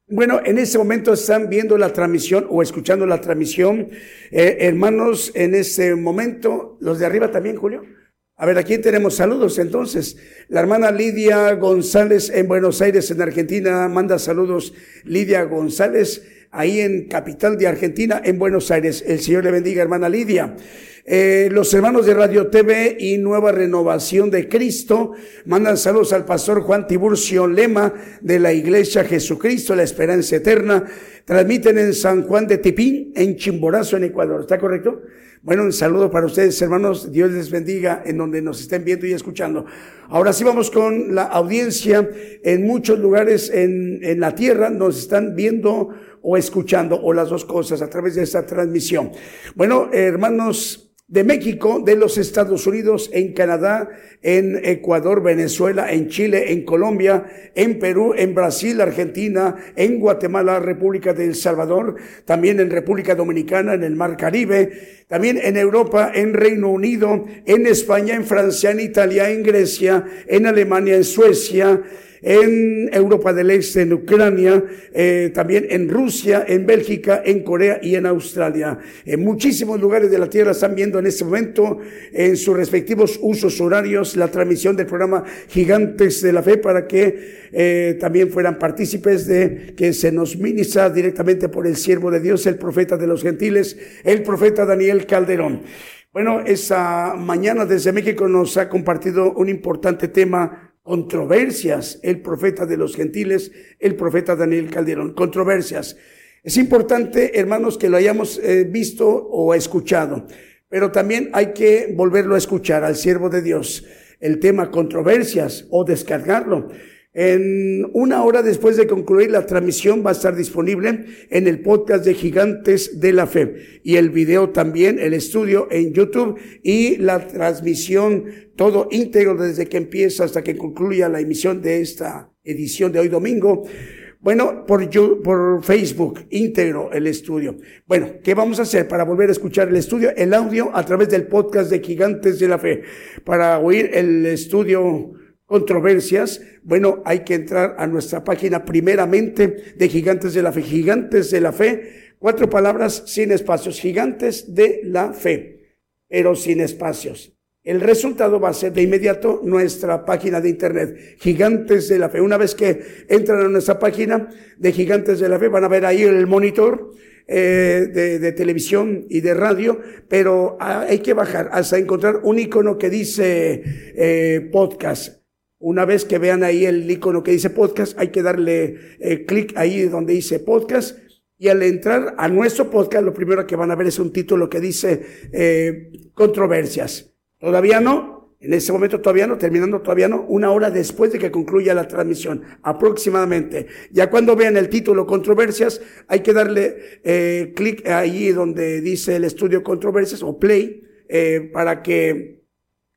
Bueno, en este momento están viendo la transmisión o escuchando la transmisión. Eh, hermanos, en este momento, los de arriba también, Julio. A ver, aquí tenemos saludos entonces. La hermana Lidia González en Buenos Aires, en Argentina, manda saludos. Lidia González, ahí en capital de Argentina, en Buenos Aires. El Señor le bendiga, hermana Lidia. Eh, los hermanos de Radio TV y Nueva Renovación de Cristo mandan saludos al pastor Juan Tiburcio Lema de la Iglesia Jesucristo, la Esperanza Eterna. Transmiten en San Juan de Tipín, en Chimborazo, en Ecuador. ¿Está correcto? Bueno, un saludo para ustedes, hermanos. Dios les bendiga en donde nos estén viendo y escuchando. Ahora sí vamos con la audiencia. En muchos lugares en, en la tierra nos están viendo o escuchando, o las dos cosas, a través de esta transmisión. Bueno, hermanos, de México, de los Estados Unidos, en Canadá, en Ecuador, Venezuela, en Chile, en Colombia, en Perú, en Brasil, Argentina, en Guatemala, República de El Salvador, también en República Dominicana, en el Mar Caribe, también en Europa, en Reino Unido, en España, en Francia, en Italia, en Grecia, en Alemania, en Suecia, en Europa del Este, en Ucrania, eh, también en Rusia, en Bélgica, en Corea y en Australia. En muchísimos lugares de la Tierra están viendo en este momento en sus respectivos usos horarios la transmisión del programa Gigantes de la Fe para que eh, también fueran partícipes de que se nos ministra directamente por el siervo de Dios, el profeta de los gentiles, el profeta Daniel Calderón. Bueno, esa mañana desde México nos ha compartido un importante tema controversias, el profeta de los gentiles, el profeta Daniel Calderón, controversias. Es importante, hermanos, que lo hayamos eh, visto o escuchado, pero también hay que volverlo a escuchar al siervo de Dios, el tema controversias o descargarlo. En una hora después de concluir la transmisión va a estar disponible en el podcast de Gigantes de la Fe y el video también, el estudio en YouTube y la transmisión todo íntegro desde que empieza hasta que concluya la emisión de esta edición de hoy domingo. Bueno, por, por Facebook, íntegro el estudio. Bueno, ¿qué vamos a hacer para volver a escuchar el estudio? El audio a través del podcast de Gigantes de la Fe. Para oír el estudio controversias, bueno, hay que entrar a nuestra página primeramente de Gigantes de la Fe, Gigantes de la Fe, cuatro palabras sin espacios, Gigantes de la Fe, pero sin espacios. El resultado va a ser de inmediato nuestra página de internet, Gigantes de la Fe. Una vez que entran a nuestra página de Gigantes de la Fe, van a ver ahí el monitor eh, de, de, televisión y de radio, pero hay que bajar hasta encontrar un icono que dice eh, podcast. Una vez que vean ahí el icono que dice podcast, hay que darle eh, clic ahí donde dice podcast. Y al entrar a nuestro podcast, lo primero que van a ver es un título que dice eh, controversias. Todavía no, en ese momento todavía no, terminando todavía no, una hora después de que concluya la transmisión, aproximadamente. Ya cuando vean el título controversias, hay que darle eh, clic ahí donde dice el estudio controversias o play, eh, para que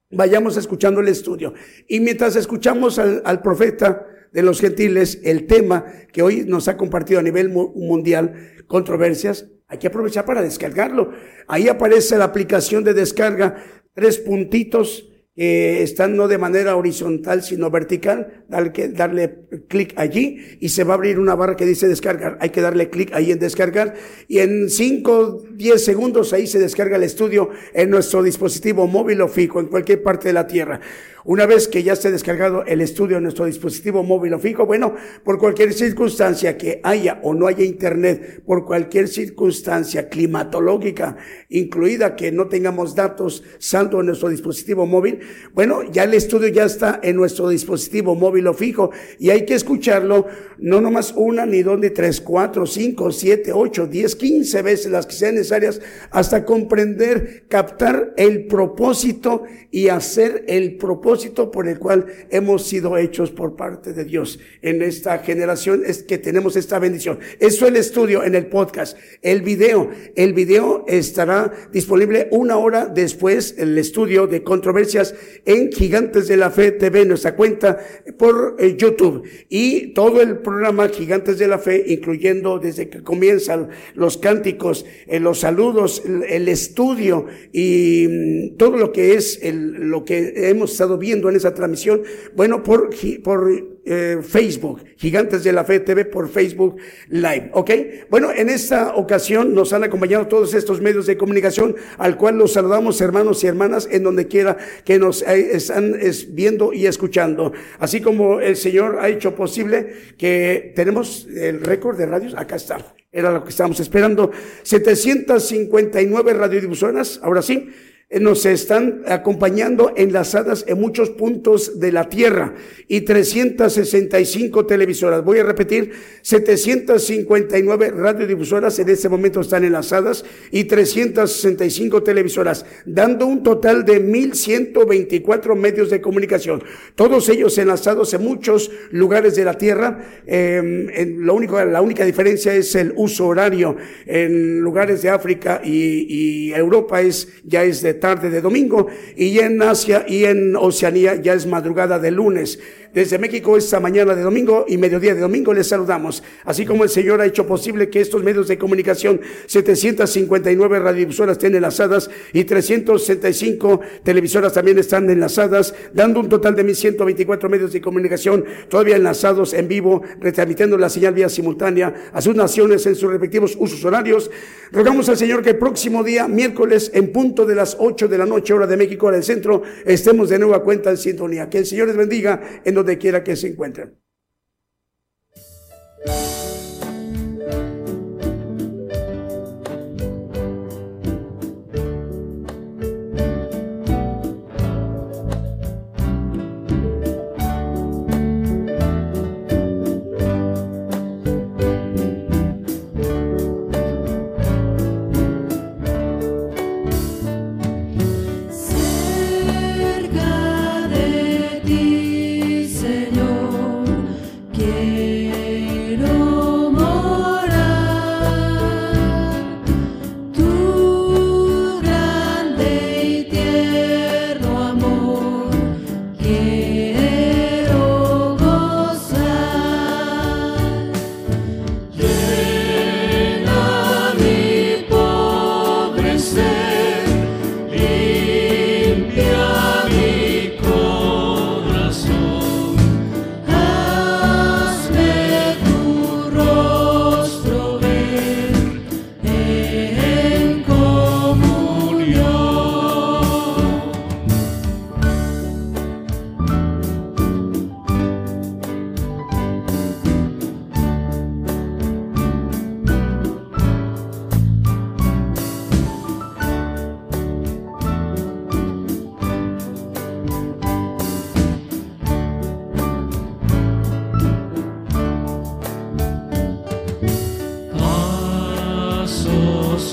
vayamos escuchando el estudio. Y mientras escuchamos al, profeta de los gentiles, el tema que hoy nos ha compartido a nivel mundial, controversias, hay que aprovechar para descargarlo. Ahí aparece la aplicación de descarga, tres puntitos eh, están no de manera horizontal, sino vertical, darle, darle clic allí y se va a abrir una barra que dice descargar. Hay que darle clic ahí en descargar y en 5, 10 segundos ahí se descarga el estudio en nuestro dispositivo móvil o fijo, en cualquier parte de la Tierra. Una vez que ya esté descargado el estudio en nuestro dispositivo móvil o fijo, bueno, por cualquier circunstancia que haya o no haya internet, por cualquier circunstancia climatológica, incluida que no tengamos datos saldo en nuestro dispositivo móvil, bueno, ya el estudio ya está en nuestro dispositivo móvil o fijo y hay que escucharlo no nomás una, ni dos, ni tres, cuatro, cinco, siete, ocho, diez, quince veces las que sean necesarias hasta comprender, captar el propósito y hacer el propósito por el cual hemos sido hechos por parte de Dios. En esta generación es que tenemos esta bendición. Eso es el estudio en el podcast. El video, el video estará disponible una hora después, el estudio de controversias en Gigantes de la Fe TV, nuestra cuenta por eh, YouTube. Y todo el programa Gigantes de la Fe, incluyendo desde que comienzan los cánticos, eh, los saludos, el, estudio y mm, todo lo que es lo que hemos estado viendo en esa transmisión, bueno, por, por eh, Facebook, Gigantes de la Fe TV por Facebook Live, ¿ok? Bueno, en esta ocasión nos han acompañado todos estos medios de comunicación, al cual los saludamos hermanos y hermanas en donde quiera que nos eh, están viendo y escuchando. Así como el Señor ha hecho posible que tenemos el récord de radios, acá está, era lo que estábamos esperando, 759 radiodifusoras, ahora sí, nos están acompañando enlazadas en muchos puntos de la tierra y 365 televisoras. Voy a repetir, 759 radiodifusoras en este momento están enlazadas y 365 televisoras, dando un total de 1124 medios de comunicación. Todos ellos enlazados en muchos lugares de la tierra. Eh, lo único, la única diferencia es el uso horario. En lugares de África y, y Europa es, ya es de tarde de domingo y en Asia y en Oceanía ya es madrugada de lunes. Desde México esta mañana de domingo y mediodía de domingo les saludamos. Así como el Señor ha hecho posible que estos medios de comunicación, 759 radiodifusoras estén enlazadas y 365 televisoras también están enlazadas, dando un total de 1124 medios de comunicación todavía enlazados en vivo, retransmitiendo la señal vía simultánea a sus naciones en sus respectivos usos horarios. Rogamos al Señor que el próximo día, miércoles, en punto de las 8 de la noche, hora de México, hora del centro, estemos de nueva cuenta en sintonía. Que el Señor les bendiga en donde quiera que se encuentren.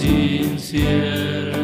sincera.